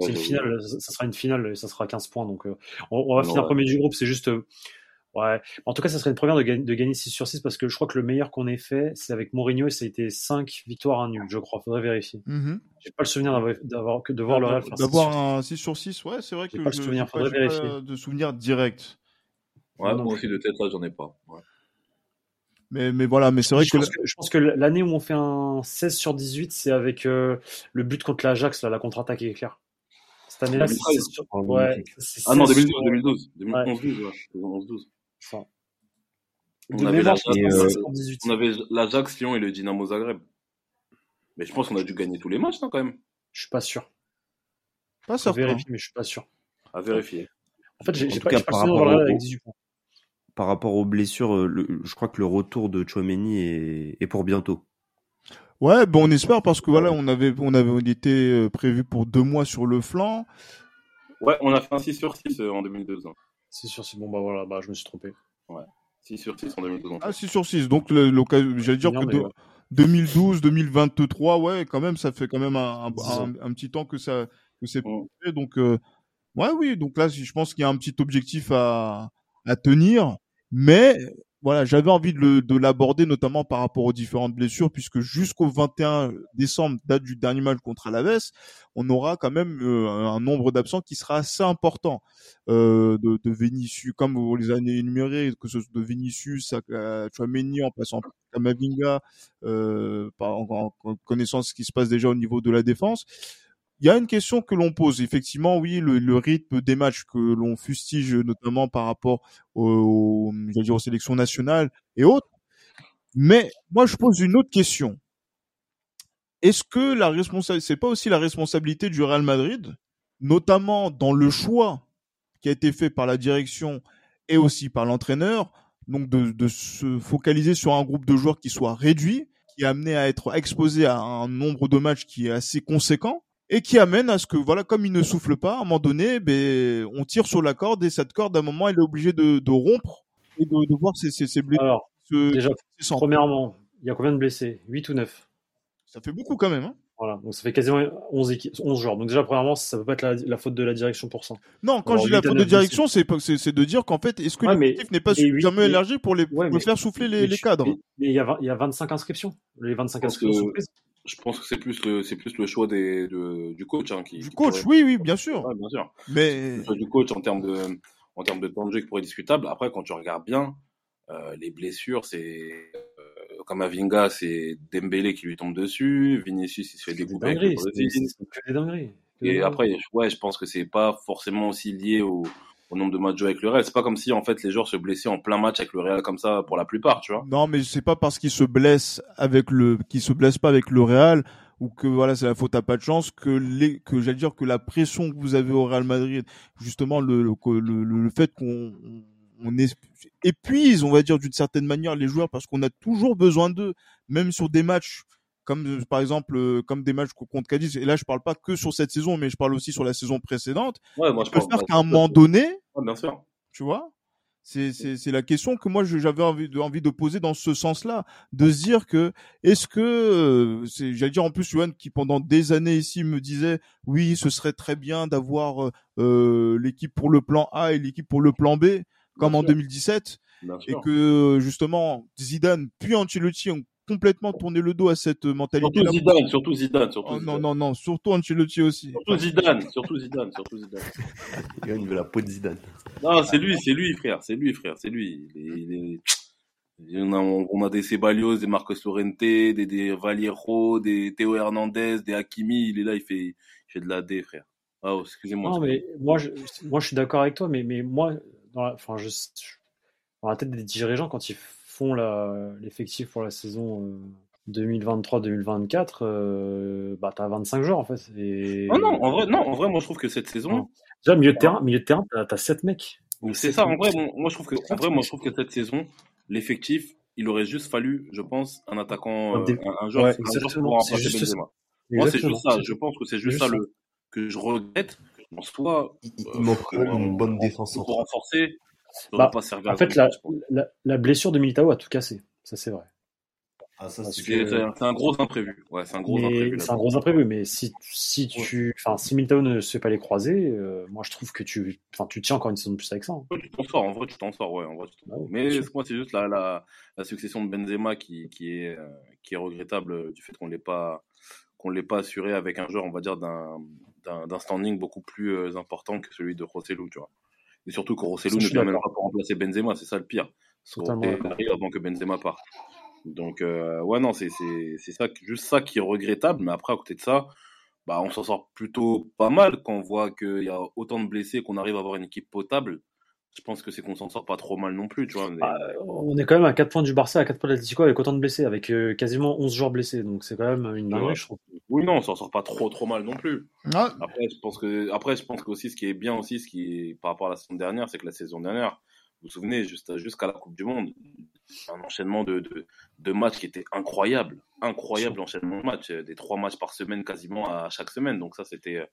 C'est une finale, ça sera une finale et ça sera 15 points, donc euh, on, va finir premier du groupe. C'est juste, euh, Ouais. En tout cas, ça serait une première de, de, gagner 6 sur 6 parce que je crois que le meilleur qu'on ait fait, c'est avec Mourinho et ça a été 5 victoires, un nul, je crois. Faudrait vérifier. Mm J'ai pas le souvenir d'avoir que de voir le Real faire D'avoir un 6 sur 6, ouais, c'est vrai que pas le souvenir, faudrait vérifier. de souvenir direct. Ouais, moi aussi de tête là, j'en ai pas. Ouais. Mais, mais voilà, mais c'est vrai que, Je pense que l'année où on fait un 16 sur 18, c'est avec euh, le but contre l'Ajax, la contre-attaque éclair. Cette année-là, c'est sur... ouais, Ah non, 2012, 2012. 2011, 2011, 12. On avait, l'Ajax, Lyon et le Dynamo Zagreb. Mais je pense qu'on a dû gagner tous les matchs, non, quand même. Je suis pas sûr. Pas sûr. vérifier, mais je suis pas sûr. À vérifier. En fait, j'ai pas, cas, par, rapport au, avec 18 points. par rapport aux blessures, euh, je crois que le retour de Chouameni est, est pour bientôt. Ouais, bon, on espère parce que voilà, on avait, on avait, on était euh, prévu pour deux mois sur le flanc. Ouais, on a fait un 6 sur 6 euh, en 2002. 6 sur 6, bon bah voilà, bah je me suis trompé. Ouais. 6 sur 6 en 2012. Ah, 6 sur 6. Donc, j'allais dire que 2012, 2023, ouais, quand même, ça fait quand même un, un, petit temps que ça, que c'est mm. Donc, euh, ouais, oui. Donc là, je pense qu'il y a un petit objectif à, à tenir. Mais voilà, j'avais envie de l'aborder notamment par rapport aux différentes blessures, puisque jusqu'au 21 décembre, date du dernier match contre Alaves, on aura quand même euh, un nombre d'absents qui sera assez important euh, de, de comme vous les avez énumérés, que ce soit de Vinicius à Chouameni, en passant par Kamavinga, euh, en, en, connaissant ce qui se passe déjà au niveau de la défense. Il y a une question que l'on pose. Effectivement, oui, le, rythme des matchs que l'on fustige, notamment par rapport aux, sélections nationales et autres. Mais moi, je pose une autre question. Est-ce que la responsabilité, c'est pas aussi la responsabilité du Real Madrid, notamment dans le choix qui a été fait par la direction et aussi par l'entraîneur, donc de, se focaliser sur un groupe de joueurs qui soit réduit, qui est amené à être exposé à un nombre de matchs qui est assez conséquent, et qui amène à ce que voilà comme il ne souffle pas à un moment donné ben on tire sur la corde et cette corde à un moment elle est obligée de, de rompre et de, de voir ses, ses, ses blessés alors déjà premièrement il y a combien de blessés? 8 ou 9 ça fait beaucoup quand même hein. Voilà, donc ça fait quasiment 11, 11 joueurs. Donc déjà, premièrement, ça peut pas être la, la faute de la direction pour ça. Non, quand je dis la faute de direction, c'est de dire qu'en fait, est-ce que ouais, l'effectif n'est pas suffisamment élargi pour les ouais, faire souffler les, les cadres? Mais il y, a, il y a 25 inscriptions. Les 25 inscriptions sont prises je pense que c'est plus le c'est plus le choix des de, du coach hein, qui du coach oui oui bien sûr. Ouais, bien sûr. Mais du coach en termes de en termes de temps de jeu qui pourrait être discutable. Après quand tu regardes bien euh, les blessures c'est euh, comme à Vinga c'est Dembélé qui lui tombe dessus Vinicius il se fait découper c'est dingueries et après ouais je pense que c'est pas forcément aussi lié au au nombre de matchs joués avec le Real. C'est pas comme si en fait les joueurs se blessaient en plein match avec le Real comme ça pour la plupart, tu vois. Non, mais c'est pas parce qu'ils se blessent avec le, qu'ils se blessent pas avec le Real ou que voilà c'est la faute à pas de chance que les que j'allais dire que la pression que vous avez au Real Madrid, justement le le, le, le fait qu'on on épuise, on va dire d'une certaine manière les joueurs parce qu'on a toujours besoin d'eux, même sur des matchs comme euh, par exemple euh, comme des matchs contre Cadiz. Et là, je parle pas que sur cette saison, mais je parle aussi sur la saison précédente. Ouais, moi, je peux faire qu'à un moment donné, bien sûr. tu vois c'est, c'est, c'est la question que moi j'avais envie de, envie de poser dans ce sens-là, de se dire que est-ce que euh, c'est, j'allais dire en plus Johan qui pendant des années ici me disait oui ce serait très bien d'avoir euh, euh l'équipe pour le plan A et l'équipe pour le plan B comme en 2017 et que justement Zidane puis Ancelotti ont complètement tourné le dos à cette mentalité. Surtout Zidane, surtout Zidane, surtout oh, Non, non, non, surtout Ancelotti aussi. Surtout Zidane, surtout Zidane, surtout Zidane. Il veut la peau de Zidane. Non, c'est lui, c'est lui, frère, c'est lui, frère, c'est lui. On, a, on a des Ceballos, des Marcos Llorente, des, des des Théo Hernandez, des Hakimi. Il est là, il fait, il de la D, frère. Ah, oh, excusez-moi. Non, mais moi, je, moi, je suis d'accord avec toi, mais, mais moi, dans la, enfin, je, dans la tête des dirigeants, quand ils font l'effectif pour la saison 2023-2024, euh, euh, bah, tu as 25 joueurs en fait. Et... Non, non, en vrai, non, en vrai, moi je trouve que cette saison. Déjà, milieu de terrain, milieu de terrain, tu as, 7 mecs. C'est ça, en vrai, moi je trouve que, en vrai, moi je trouve que cette saison, l'effectif, il aurait juste fallu, je pense, un attaquant, un, euh, un, joueur, un joueur pour remplacer Benzema. Moi, c'est juste ça. Je pense que c'est juste, ça, le que je regrette. En soi, il, il manque une bonne défense pour renforcer. Bah, en fait, la, la, blessure de Militao a tout cassé. Ça, c'est vrai. Ah, c'est un gros imprévu. Ouais, c'est un gros imprévu. C'est un gros imprévu, mais si, si tu, enfin, si Militao ne se fait pas les croiser, euh, moi je trouve que tu, enfin, tu tiens encore une saison de plus avec ça. Hein. tu t'en sors, en vrai, tu t'en sors, ouais, en vrai, bah Mais moi, c'est juste la, la, la, succession de Benzema qui, qui est, euh, qui est regrettable du fait qu'on l'ait pas, qu'on l'ait pas assuré avec un joueur, on va dire, d'un, d'un standing beaucoup plus euh, important que celui de Rossellou, tu vois. Et surtout que Rossellou ne vient même pas pour remplacer Benzema, c'est ça le pire. arrive avant que Benzema parte. Donc, euh, ouais, non, c'est ça, juste ça qui est regrettable. Mais après, à côté de ça, bah, on s'en sort plutôt pas mal quand on voit qu'il y a autant de blessés, qu'on arrive à avoir une équipe potable je pense que c'est qu'on s'en sort pas trop mal non plus, tu vois. Bah, on est quand même à 4 points du Barça, à 4 points de l'Atlético avec autant de blessés, avec euh, quasiment 11 joueurs blessés, donc c'est quand même une dinguerie, je trouve. Oui, non, on s'en sort pas trop trop mal non plus. Après, je pense que, après, je pense que aussi, ce qui est bien aussi, ce qui est par rapport à la saison dernière, c'est que la saison dernière, vous vous souvenez, jusqu'à la Coupe du Monde, un enchaînement de, de, de, matchs qui était incroyable, incroyable enchaînement de matchs, des trois matchs par semaine quasiment à chaque semaine, donc ça c'était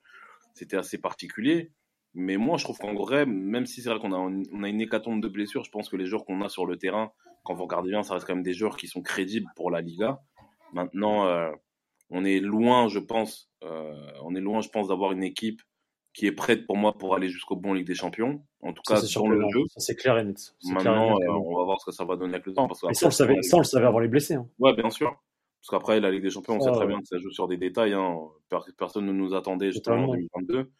c'était assez particulier. Mais moi, je trouve qu'en vrai, même si c'est vrai qu'on a, on a une hécatombe de blessures, je pense que les joueurs qu'on a sur le terrain, quand vous regardez bien, ça reste quand même des joueurs qui sont crédibles pour la Liga. Maintenant, euh, on est loin, je pense, euh, on est loin, je pense, d'avoir une équipe qui est prête pour moi pour aller jusqu'au bon Ligue des Champions. En tout cas, sur le jeu. C'est clair et net. Maintenant, euh, on va voir ce que ça va donner avec le temps. Parce que ça, on le savait, ça, on le savait avant les blessés. Hein. Ouais, bien sûr. Parce qu'après, la Ligue des Champions, on sait très bien que ça joue sur des détails. Hein. Personne ne nous attendait justement en 2022.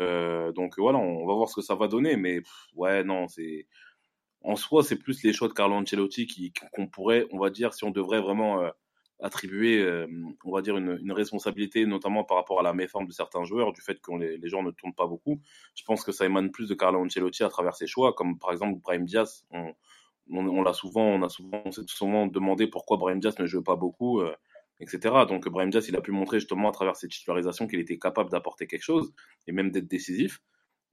Euh, donc voilà, on va voir ce que ça va donner, mais ouais, non, c'est en soi, c'est plus les choix de Carlo Ancelotti qu'on pourrait, on va dire, si on devrait vraiment euh, attribuer, euh, on va dire une, une, responsabilité, notamment par rapport à la méforme de certains joueurs, du fait que les, gens ne tournent pas beaucoup. Je pense que ça émane plus de Carlo Ancelotti à travers ses choix, comme par exemple Brahim Diaz. On, on, on l'a souvent, on a souvent, on s'est souvent demandé pourquoi Brahim Diaz ne joue pas beaucoup etc. Donc Brahim Diaz, il a pu montrer justement à travers ses titularisations qu'il était capable d'apporter quelque chose et même d'être décisif.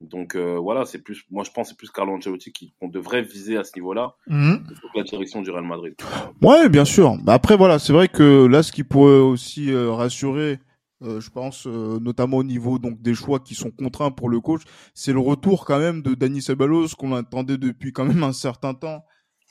Donc euh, voilà, c'est plus, moi je pense c'est plus Carlo Ancelotti qu'on devrait viser à ce niveau-là, mmh. la direction du Real Madrid. Ouais, bien sûr. Après voilà, c'est vrai que là, ce qui pourrait aussi euh, rassurer, euh, je pense notamment au niveau donc des choix qui sont contraints pour le coach, c'est le retour quand même de Dani Ceballos qu'on attendait depuis quand même un certain temps.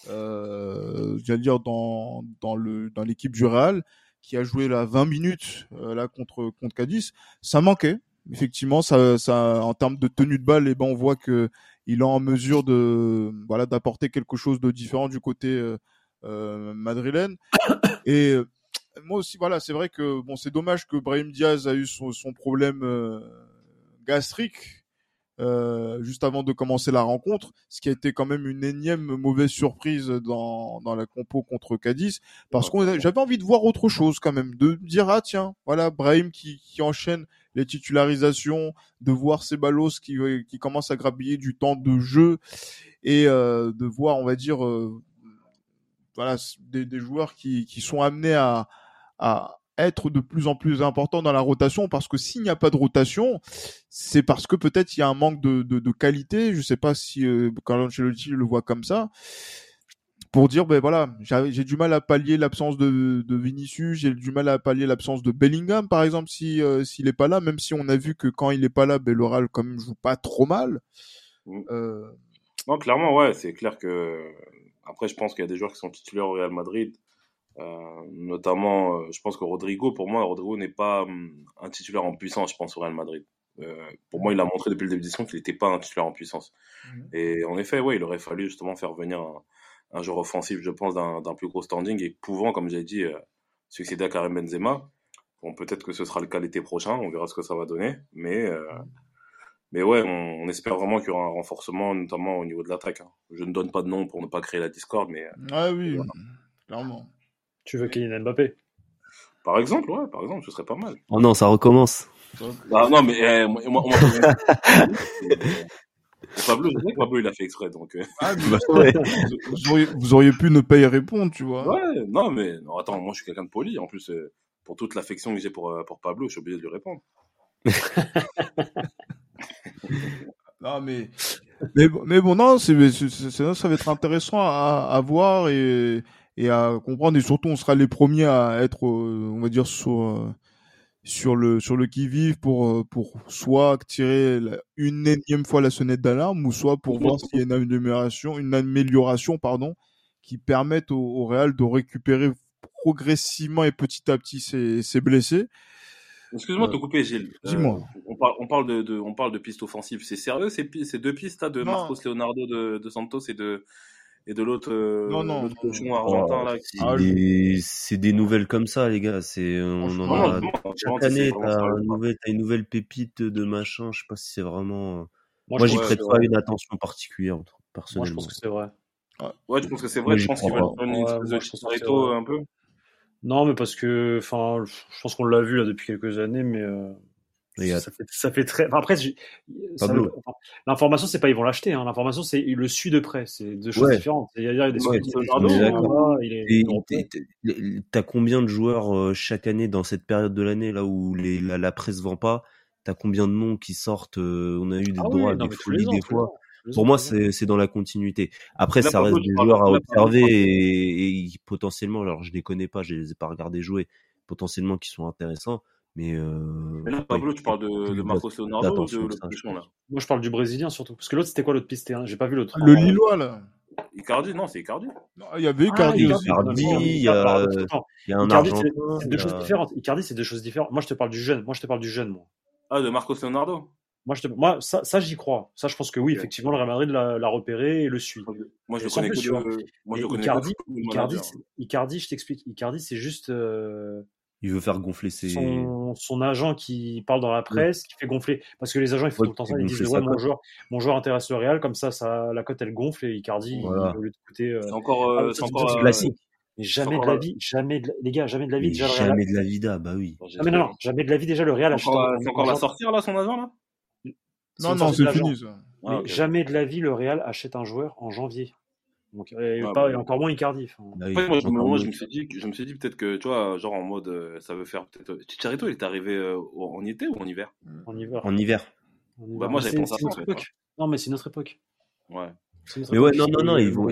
J'allais dire dans dans le dans l'équipe du Real qui a joué là 20 minutes euh, là contre contre Cadiz, ça manquait. Effectivement, ça, ça en termes de tenue de balle, et eh ben on voit que il est en mesure de voilà d'apporter quelque chose de différent du côté euh, euh madrilène. Et euh, moi aussi, voilà, c'est vrai que bon, c'est dommage que Brahim Diaz a eu son, son problème gastrique euh, juste avant de commencer la rencontre, ce qui a été quand même une énième mauvaise surprise dans, dans la compo contre Cadiz, parce que j'avais envie de voir autre chose quand même, de dire ah tiens, voilà Brahim qui, qui enchaîne les titularisations, de voir Ceballos qui, qui commence à grappiller du temps de jeu et euh, de voir, on va dire, euh, voilà des, des, joueurs qui, qui sont amenés à, à, être de plus en plus important dans la rotation parce que s'il n'y a pas de rotation, c'est parce que peut-être il y a un manque de, de, de qualité. Je sais pas si euh, Carlo Ancelotti le voit comme ça. Pour dire, ben voilà, j'ai du mal à pallier l'absence de, de Vinicius, j'ai du mal à pallier l'absence de Bellingham, par exemple, si euh, s'il est pas là, même si on a vu que quand il est pas là, ben, l'oral quand même joue pas trop mal. Mm. Euh, Non, clairement, ouais, c'est clair que. Après, je pense qu'il y a des joueurs qui sont titulaires au Real Madrid. Euh, notamment, euh, je pense que Rodrigo, pour moi, Rodrigo n'est pas hum, un titulaire en puissance, je pense, au Real Madrid. Euh, pour moi, il a montré depuis le début de l'édition qu'il n'était pas un titulaire en puissance. Mhm. Et en effet, ouais, il aurait fallu justement faire venir un, un joueur offensif, je pense, d'un plus gros standing et pouvant, comme j'ai dit, succéder à Karim Benzema. Bon, peut-être que ce sera le cas l'été prochain, on verra ce que ça va donner. Mais, mais ouais, on, espère vraiment qu'il y aura un renforcement, notamment au niveau de l'attaque. Hein. Je ne donne pas de nom pour ne pas créer la discorde, mais. Ah oui, clairement. Tu veux Kylian Mbappé? Par exemple, ouais, par exemple, ce serait pas mal. Oh non, ça recommence. Ah, non, mais eh, moi, moi, Pablo, je sais que Pablo il a fait exprès, donc. Euh. Ah, bah, vous, auriez, pu ne pas y répondre, tu vois. Ouais, non, mais non, attends, moi je suis quelqu'un de poli. En plus, euh, pour toute l'affection que j'ai pour, euh, pour Pablo, je suis obligé de lui répondre. non, mais, mais, mais bon, non, ça va être intéressant à, à voir et et à comprendre et surtout on sera les premiers à être euh, on va dire sur euh, sur le sur le qui vive pour euh, pour soit tirer une énième fois la sonnette d'alarme ou soit pour voir s'il y a une amélioration une amélioration pardon qui permette au, au, Real de récupérer progressivement et petit à petit ses, ses blessés. Excuse-moi de te couper, Gilles. Dis-moi. on, parle, on parle de, de, on parle de pistes offensives. C'est sérieux ces, ces deux pistes là de Marcos Leonardo de, de Santos et de et de l'autre euh, non non. argentin là qui... Ah, c'est des nouvelles comme ça les gars. C'est on en a chaque année t'as une nouvelle une nouvelle pépite de machin. Je sais pas si c'est vraiment moi, moi j'y prête pas une attention particulière personnellement moi je pense que c'est vrai. Ouais je pense que c'est vrai? Je pense qu'il va faire une espèce de un peu? Non mais parce que enfin je pense qu'on l'a vu là depuis quelques années mais euh, ça, fait, ça fait très. Enfin, après, l'information, c'est pas ils vont l'acheter. Hein. L'information, c'est il le suit de près. C'est deux choses différentes. Il y a, des ouais, T'as combien de joueurs euh, chaque année dans cette période de l'année là où les, la, la presse vend pas? T'as combien de noms qui sortent euh, On a eu des ah droits, des folies des fois. Pour moi, c'est dans la continuité. Après, ça reste des joueurs à observer et, et, potentiellement, alors je les connais pas, je les ai pas regardés jouer, potentiellement qui sont intéressants mais, euh, mais là, Pablo, tu parles de, de Marcos Leonardo ou de l'autre là? Moi, je parle du Brésilien surtout. Parce que l'autre, c'était quoi l'autre piste? J'ai pas vu l'autre. Le Lillois, là. Icardi, non, c'est Icardi. il y avait Icardi ah, Icardi, il y a, il y a un Argentin. C'est deux choses différentes. Icardi, c'est deux choses différentes. Moi, je te parle du jeune. Moi, je te parle du jeune, moi. Ah, de Marcos Leonardo? Moi, je te... moi, ça, ça j'y crois. Ça, je pense que oui, effectivement, le Real Madrid l'a repéré et le suit. Moi, je le connais que Moi, je connais Icardi, Icardi, Icardi, je t'explique. Icardi, c'est juste. Euh, il veut faire gonfler ses... son, son, agent qui parle dans la presse, qui fait gonfler. Parce que les agents, ils font tout le temps ça. Ils disent ouais, mon joueur, mon joueur intéresse le Real, comme ça, ça la cote elle gonfle et Icardi, voilà. au lieu euh, C'est encore, euh, ah, c'est encore euh, classique. Mais jamais de la vie, jamais de les gars, jamais de la vie. Déjà, jamais de la vida, bah oui. Ah, mais non, non, jamais de la vie déjà le Real achète. C'est encore la sortir là, son agent là? Non, non, c'est fini ça. Ah, jamais de la vie le Real achète un joueur en janvier. Donc, et, pas, encore moins Icardi. Bah moi, je, me suis dit, je me suis dit peut-être que, tu vois, genre en mode, euh, ça veut faire peut-être. Euh, Chicharito, il est arrivé euh, en été ou en hiver? En hiver. En hiver. Bah, moi, j'avais pensé à ça. Non, mais c'est notre époque. Ouais. mais ouais, non, non, non, ils vont.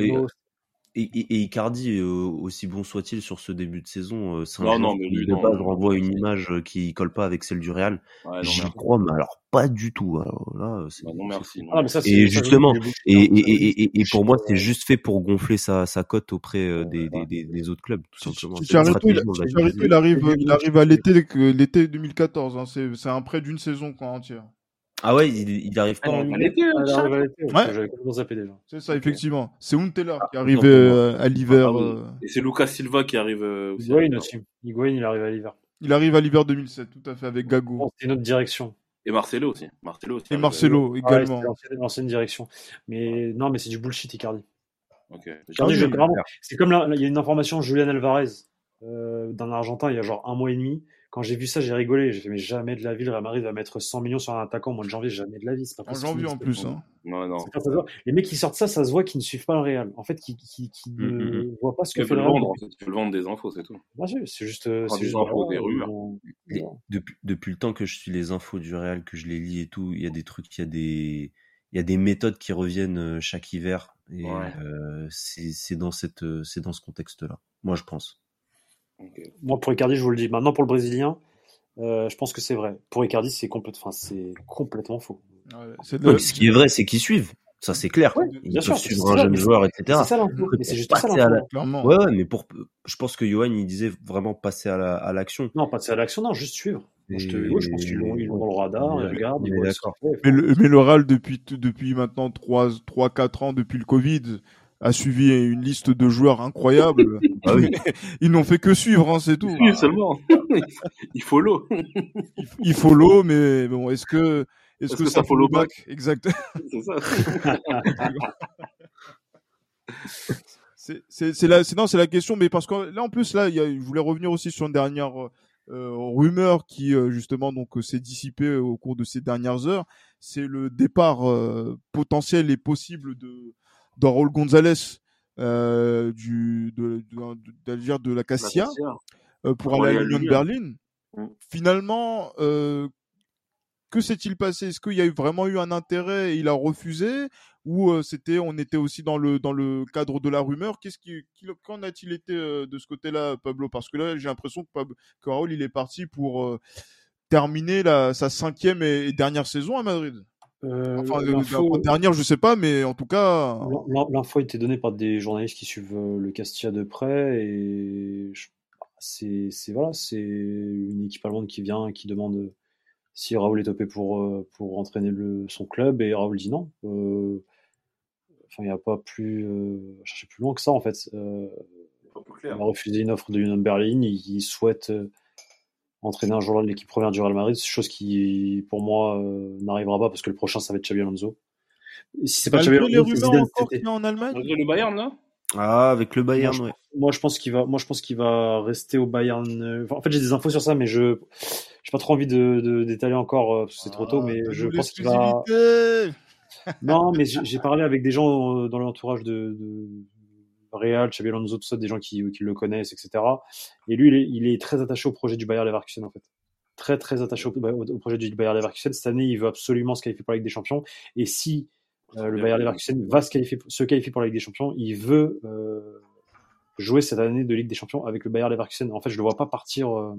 Et, et, Icardi, aussi bon soit-il sur ce début de saison, c'est un non, mais lui, de base renvoie une image qui colle pas avec celle du Real. Ouais, J'y crois, mais alors pas du tout. Alors là, bah non, merci. Ah, mais ça, et justement, et, et, et, et, pour moi, c'est juste fait pour gonfler sa, sa cote auprès des, des, des, autres clubs, tout simplement. Il, il, arrive, il arrive à l'été, l'été 2014. Hein, c'est un prêt d'une saison quoi, entière. Ah ouais, il, il arrive pas. en l'été, ouais. déjà. C'est ça, effectivement. C'est Unteler qui arrive euh, à l'hiver. Ah, euh. Et c'est Lucas Silva qui arrive euh, aussi. Higuain aussi. Higuain, il arrive à l'hiver. Il arrive à l'hiver 2007, tout à fait, avec Gago. C'est notre direction. Et Marcelo aussi. Marcelo aussi et Marcelo également. Ah l'ancienne direction. Mais non, mais c'est du bullshit, Icardi. Okay. C'est comme là, il y a une information, Julian Alvarez, euh, d'un Argentin, il y a genre un mois et demi quand j'ai vu ça, j'ai rigolé. J'ai fait, mais jamais de la vie, le Real Madrid va mettre 100 millions sur un attaquant au mois de janvier. Jamais de la vie. C'est pas En janvier en plus. Hein. Non, non. Les mecs qui sortent ça, ça se voit qu'ils ne suivent pas le Real. En fait, qui, qui, qui mm, ne mm. voient pas ce que fait le Real. Tu veux vendre des infos, c'est tout. c'est juste. Euh, c'est des infos, des rumeurs. Depuis, depuis le temps que je suis les infos du Real, que je les lis et tout, il y a des trucs, il y a des il y a des méthodes qui reviennent euh, chaque hiver et euh, c'est dans cette c'est dans ce contexte là moi je pense moi, pour Icardi, je vous le dis. Maintenant, pour le Brésilien, euh, je pense que c'est vrai. Pour Icardi, c'est complètement, enfin, c'est complètement faux. ce qui est vrai, c'est qu'ils suivent. Ça c'est clair. Ouais, Ils bien peuvent sûr, suivre un ça, jeune joueur, etc. C'est ça. Mais c'est juste ça Passer à la-. Clairement. Ouais, ouais, mais pour, je pense que Johan il disait vraiment passer à la- à l'action. Non, pas de à l'action, non, juste suivre. Je, te, ouais, je pense qu'ils l'ont dans le radar, ils regardent, ils. Mais le, mais le Real, depuis, depuis maintenant 3, 3, 4 ans, depuis le Covid, a suivi une liste de joueurs incroyables. Ah oui. Ils n'ont fait que suivre, hein, c'est tout. Oui, seulement. Il faut l'eau. Il, il follow, mais bon, est-ce que, est-ce que, que ça follow back Exact. C'est ça. C'est, la, c'est, non, c'est la question, mais parce que là, en plus, là, il y a, je voulais revenir aussi sur une dernière euh, rumeur qui, euh, justement, donc, euh, s'est dissipée au cours de ces dernières heures. C'est le départ euh, potentiel et possible de, euh, du, de, de, de, de, la Cassia, euh, pour aller à l'Union de. Berlin. Mm. Finalement, euh, que s'est-il passé? Est-ce qu'il y a eu vraiment eu un intérêt et il a refusé? Ou euh, c'était on était aussi dans le dans le cadre de la rumeur? Qu'est-ce qui, qu'en a-t-il été euh, de ce côté-là, Pablo? Parce que là, j'ai l'impression que, Pab- que Raoul il est parti pour euh, terminer la, sa cinquième et, et dernière saison à Madrid. Euh, Enfin, euh, l'info- la dernière, je sais pas, mais en tout cas, l'in- L'info a été donnée par des journalistes qui suivent euh, le Castilla de près et je- c'est voilà, c'est une équipe allemande qui vient et qui demande si Raoul est topé pour, euh, pour entraîner le, son club et Raoul dit non. Euh, Enfin, il n'y a pas plus euh, chercher plus loin que ça en fait. Euh, Pas plus il clair. a refusé une offre de Union Berlin. Il, il souhaite euh, entraîner un joueur de l'équipe première du Real Madrid, chose qui, pour moi, euh, n'arrivera pas parce que le prochain, ça va être Xabi Alonso. Et si c'est pas Xabi les Alonso, Zidane y a en Allemagne. Malgré le Bayern, là Ah, avec le Bayern, Moi, ouais. Moi, je pense qu'il va, moi, je pense qu'il va rester au Bayern. euh, enfin, en fait, j'ai des infos sur ça, mais je, j'ai pas trop envie de, de- d'étaler encore euh, parce que c'est trop tôt, Ah, mais je pense qu'il va. Non, mais j'ai parlé avec des gens dans l'entourage de, de Real, Xabi Alonso, tout ça, des gens qui, qui le connaissent, etc. Et lui, il est, il est très attaché au projet du Bayer Leverkusen, en fait. Très, très attaché au, au- au projet du Bayer Leverkusen. Cette année, il veut absolument se qualifier pour la Ligue des Champions. Et si euh, le Bayer Leverkusen va se qualifier, se qualifier pour la Ligue des Champions, il veut euh, jouer cette année de Ligue des Champions avec le Bayer Leverkusen. En fait, je le vois pas partir. euh,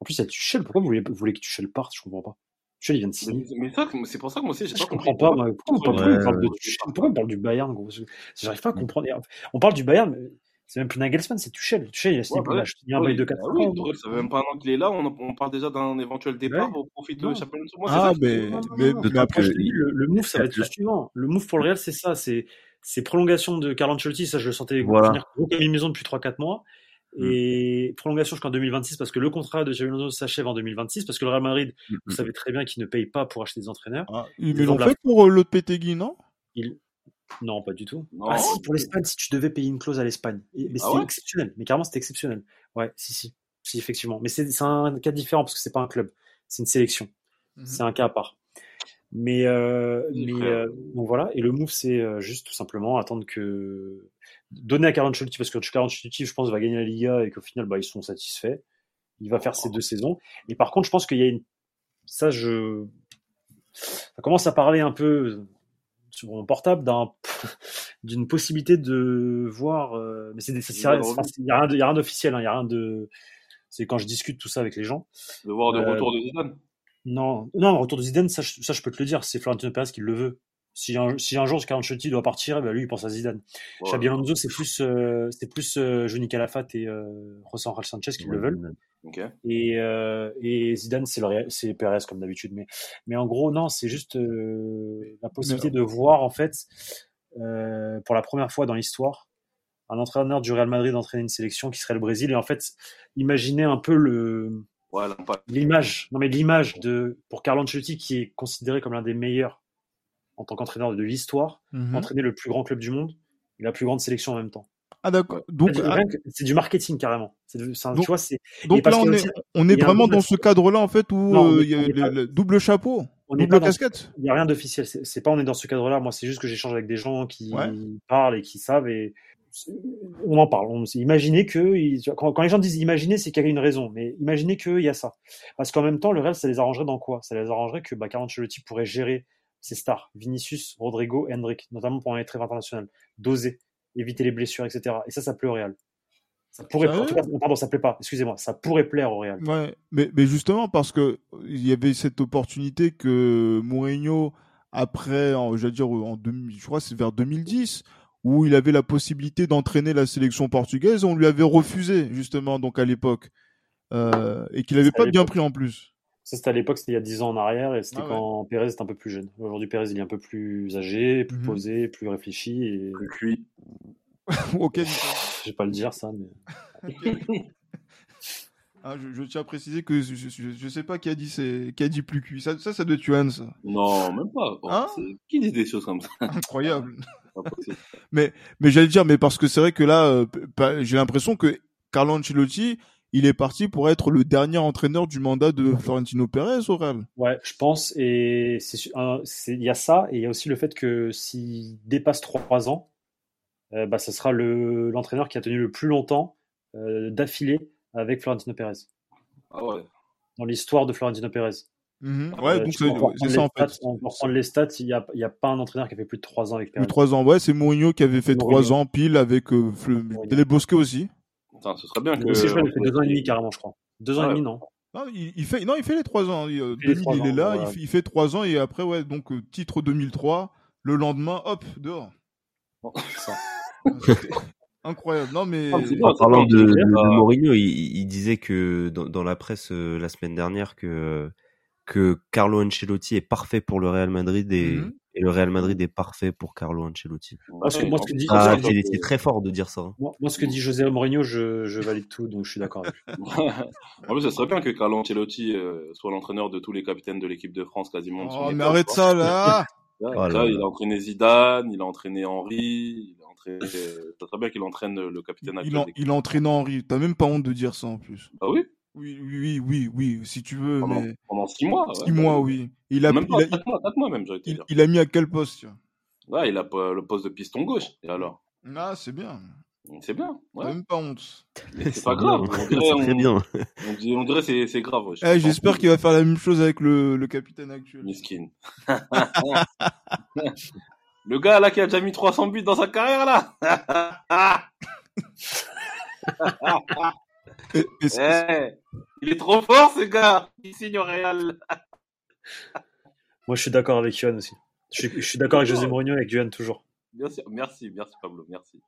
En plus, il y a Tuchel. Pourquoi vous voulez, vous voulez que Tuchel parte? Je comprends pas. Tuchel, il vient de signer. Mais, mais ça, c'est pour ça que moi aussi, j'ai Je pas compris. comprends pas, moi. Pourquoi, pourquoi Ouais, on parle de ouais. Pourquoi on parle du Bayern, gros? Je- J'arrive pas à comprendre. On parle du Bayern, mais c'est même plus Nagelsmann, c'est Tuchel. Tuchel, il a signé Ouais, pour ouais. il a signé un Ouais, bail de bah 4 oui, ans. Ça fait même pas un an qu'il est là, on, on parle déjà d'un éventuel départ Ouais. au profit de. Champions Moi, Ah, ça que- mais, non, non, mais, non, mais après, Je je- dis, le, le move, ça va être le suivant. Le move pour le Real, c'est ça. C'est c'est prolongation de Carlo Ancelotti. Ça, je le sentais Voilà. venir gros comme une maison depuis 3-4 mois. Et prolongation jusqu'en 2026 parce que le contrat de Xabi Alonso s'achève en 2026 parce que le Real Madrid, Mm, vous savez très bien qu'il ne paye pas pour acheter des entraîneurs. Ah, Ils ils ont l'ont la- fait pour euh, l'autre Pétégui, non? Il... Non, pas du tout. Non. Ah si, pour l'Espagne, si tu devais payer une clause à l'Espagne. Mais Ah c'était ouais? exceptionnel. Mais carrément, c'était exceptionnel. Ouais, si, si. Si, effectivement. Mais c'est un cas différent parce que c'est pas un club. C'est une sélection. C'est un cas à part. Mais, euh, mais euh, donc voilà. Et le move, c'est euh, juste tout simplement attendre que. Donner à Carlo Ancelotti parce que Carlo Ancelotti, je pense, va gagner la Liga et qu'au final, bah, ils sont satisfaits. Il va faire ses deux saisons. Et par contre, je pense qu'il y a une. Ça, je. Ça commence à parler un peu sur mon portable d'un d'une possibilité de voir euh, mais c'est des- il y a rien de- il y a rien d'officiel hein, il y a rien de c'est quand je discute tout ça avec les gens De voir le Euh, retour de Zidane. non non le retour de Zidane ça, je- ça je peux te le dire c'est Florentino Pérez qui le veut si un, si un jour Carlo Ancelotti doit partir eh ben lui il pense à Zidane Ouais. Xabi Alonso c'est plus euh, c'est plus euh, Johnny Calafat et euh, José Ángel Sanchez qui le veulent et, euh, et Zidane, c'est c'est Perez comme d'habitude. Mais, mais en gros, non, c'est juste euh, la possibilité de voir en fait, euh, pour la première fois dans l'histoire, un entraîneur du Real Madrid entraîner une sélection qui serait le Brésil. Et en fait, imaginez un peu le l'image, non mais l'image de pour Carlo Ancelotti qui est considéré comme l'un des meilleurs en tant qu'entraîneur de l'histoire, Mhm. entraîner le plus grand club du monde et la plus grande sélection en même temps. Ah d'accord. Donc, C'est- ah, c'est du marketing carrément. De- un- Donc- tu vois, c'est donc là, on est, aussi- on est vraiment dans ce cadre-là, en fait, où Non, euh, il y a le, pas- le double chapeau, on double casquette. Il n'y a rien d'officiel. C'est pas on est dans ce cadre-là. Moi, c'est juste que j'échange avec des gens qui Ouais. parlent et qui savent et on en parle. On, imaginez que quand, quand les gens disent imaginer, c'est qu'il y a une raison. Mais imaginez qu'il y a ça. Parce qu'en même temps, le Real, ça les arrangerait dans quoi? Ça les arrangerait que bah, Carlo Ancelotti pourrait gérer ses stars, Vinicius, Rodrigo, Hendrik, notamment pendant les trêves internationales, doser, éviter les blessures, etc. Et ça, ça plaît au Real. Ça pourrait, en tout cas, pardon, ça plaît pas. Excusez-moi, ça pourrait plaire au Real. Ouais, mais, mais justement parce que il y avait cette opportunité que Mourinho après, je dire, en je crois c'est vers 2010, où il avait la possibilité d'entraîner la sélection portugaise, on lui avait refusé justement donc à l'époque, euh, et qu'il n'avait pas bien pris en plus. Ça c'était à l'époque, c'était il y a 10 ans en arrière, et c'était ah quand Pérez était un peu plus jeune. Aujourd'hui, Pérez il est un peu plus âgé, plus mhm. posé, plus réfléchi et plus cuit. ok. Je vais pas le dire ça, mais. Ah, je, tiens à préciser que je, ne sais pas qui a dit c'est qui a dit plus cuit. Ça, ça, ça doit être Yuan, ça. Non, même pas. Oh, hein qui dit des choses comme ça? Incroyable. mais mais j'allais dire, mais parce que c'est vrai que là, euh, j'ai l'impression que Carlo Ancelotti, il est parti pour être le dernier entraîneur du mandat de Florentino Pérez au Real. Ouais, je pense. Et il y a ça, et il y a aussi le fait que s'il dépasse trois ans, euh, bah, ce sera l'entraîneur qui a tenu le plus longtemps euh, d'affilée avec Florentino Pérez. Ah ouais. Dans l'histoire de Florentino Pérez. Mhm. Ouais, euh, donc c'est ça en fait. Pour prendre les stats, il n'y a, a, pas un entraîneur qui a fait plus de 3 ans avec Pérez. Plus de 3 ans, ouais, c'est Mourinho qui avait fait 3 ans pile avec euh, Dele Bosque aussi. Attends, ce serait bien que. Il fait 2 ans et demi carrément, je crois. 2 ans et demi, non non il, fait, non, il fait les 3 ans. Il, il, il est là, il, fait, 3 ans et après, ouais, donc euh, titre 2003. Le lendemain, hop, dehors. ça. Incroyable. Non, mais. Ah, en parlant de, de, Mourinho, il, il, disait que dans, dans la presse euh, la semaine dernière que, que Carlo Ancelotti est parfait pour le Real Madrid et, mm-hmm. Et le Real Madrid est parfait pour Carlo Ancelotti. Parce que moi, ce que dit, ah, c'est très fort de dire ça. Hein. Moi, moi, ce que dit José Mourinho, je, je valide tout, donc je suis d'accord avec lui. en plus, ça serait bien que Carlo Ancelotti euh, soit l'entraîneur de tous les capitaines de l'équipe de France quasiment. Oh, mais arrête ça là! Là, oh il a entraîné Zidane, il a entraîné Henri, c'est très bien qu'il entraîne le capitaine actuel. Il, il entraîne Henri. T'as même pas honte de dire ça en plus. Ah oui? Oui, oui, oui, oui, si tu veux. Pendant, mais... pendant six mois. Six mois, oui. Il a, même pas, il a, mois, mois même, il, dire. il a mis à quel poste tu vois? Ouais, il a le poste de piston gauche. Et alors? Ah, c'est bien. C'est bien. Ouais. T'as même pas honte. C'est pas grave. On dirait, on, très bien. On, dirait, on dirait c'est, c'est grave. Eh, j'espère qu'il va faire la même chose avec le, le capitaine actuel. Miskin. Le gars là qui a déjà mis 300 buts dans sa carrière là. Eh, il est trop fort ce gars. Il signe au Real. Moi je suis d'accord avec Yohan aussi. Je suis, d'accord avec José Mourinho et avec Yohan toujours. Merci, merci, merci Pablo, merci.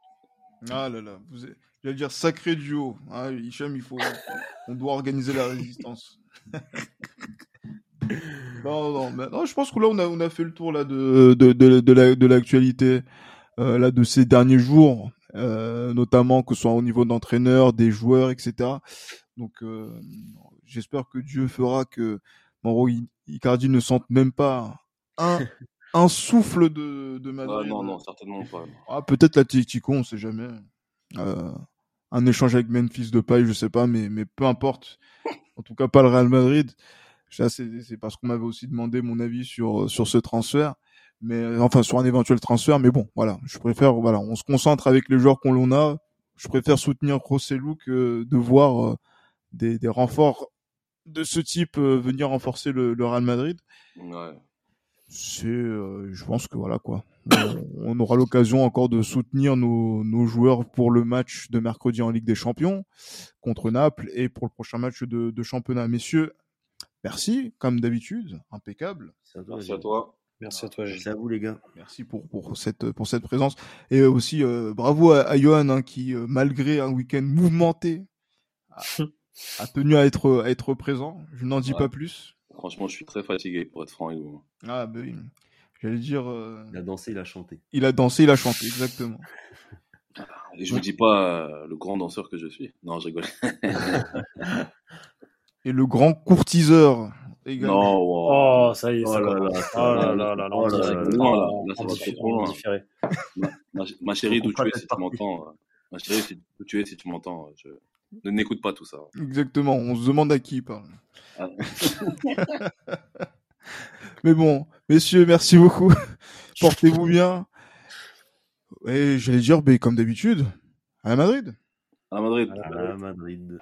Ah là là, vous j'allais dire sacré duo. Ah, Hicham, il faut, on doit organiser la résistance. non, non, mais, non, je pense que là, on a, on a fait le tour là de, de, de, de l'actualité euh, là de ces derniers jours, euh, notamment que ce soit au niveau d'entraîneur, des joueurs, etc. Donc, euh, j'espère que Dieu fera que Mauro Icardi ne sente même pas un, un souffle de, de Madrid. Ah, non, non, certainement pas. Ah, peut-être l'Atlético, on sait jamais. Euh, un échange avec Memphis de paille, je sais pas, mais, mais peu importe. En tout cas, pas le Real Madrid c'est parce qu'on m'avait aussi demandé mon avis sur sur ce transfert, mais euh, enfin sur un éventuel transfert. Mais bon, voilà, je préfère, voilà, on se concentre avec les joueurs qu'on l'on a. Je préfère soutenir Rossellou que de voir euh, des, des renforts de ce type euh, venir renforcer le, le, Real Madrid. Ouais. C'est, je pense que voilà quoi. On, aura l'occasion encore de soutenir nos, nos joueurs pour le match de mercredi en Ligue des Champions contre Naples et pour le prochain match de, de championnat. Messieurs, Merci, comme d'habitude, impeccable. Merci à toi. Merci à toi, Merci à vous, les gars. Merci pour, pour, cette, pour cette présence. Et aussi, euh, bravo à, à Johan, hein, qui, euh, malgré un week-end mouvementé, a, tenu à être, à être présent. Je n'en dis pas plus. Franchement, je suis très fatigué, pour être franc avec vous. Ah, ben oui. J'allais dire. Euh, il a dansé, il a chanté. Il a dansé, il a chanté, exactement. Et je vous dis pas le grand danseur que je suis. Non, je rigole. et le grand courtiseur. Non, oh, ça y est, ça oh là là, oh là là, là, oh là là, ça va trop loin. Ma, ma, chérie, d'où tu es si tu m'entends Ma chérie, d'où tu es si tu m'entends je... Ne n'écoute pas tout ça. Exactement, on se demande à qui il parle. Ah. Mais bon, messieurs, merci beaucoup. Portez-vous bien. Et j'allais dire, ben, comme d'habitude, à Madrid. À Madrid. À Madrid.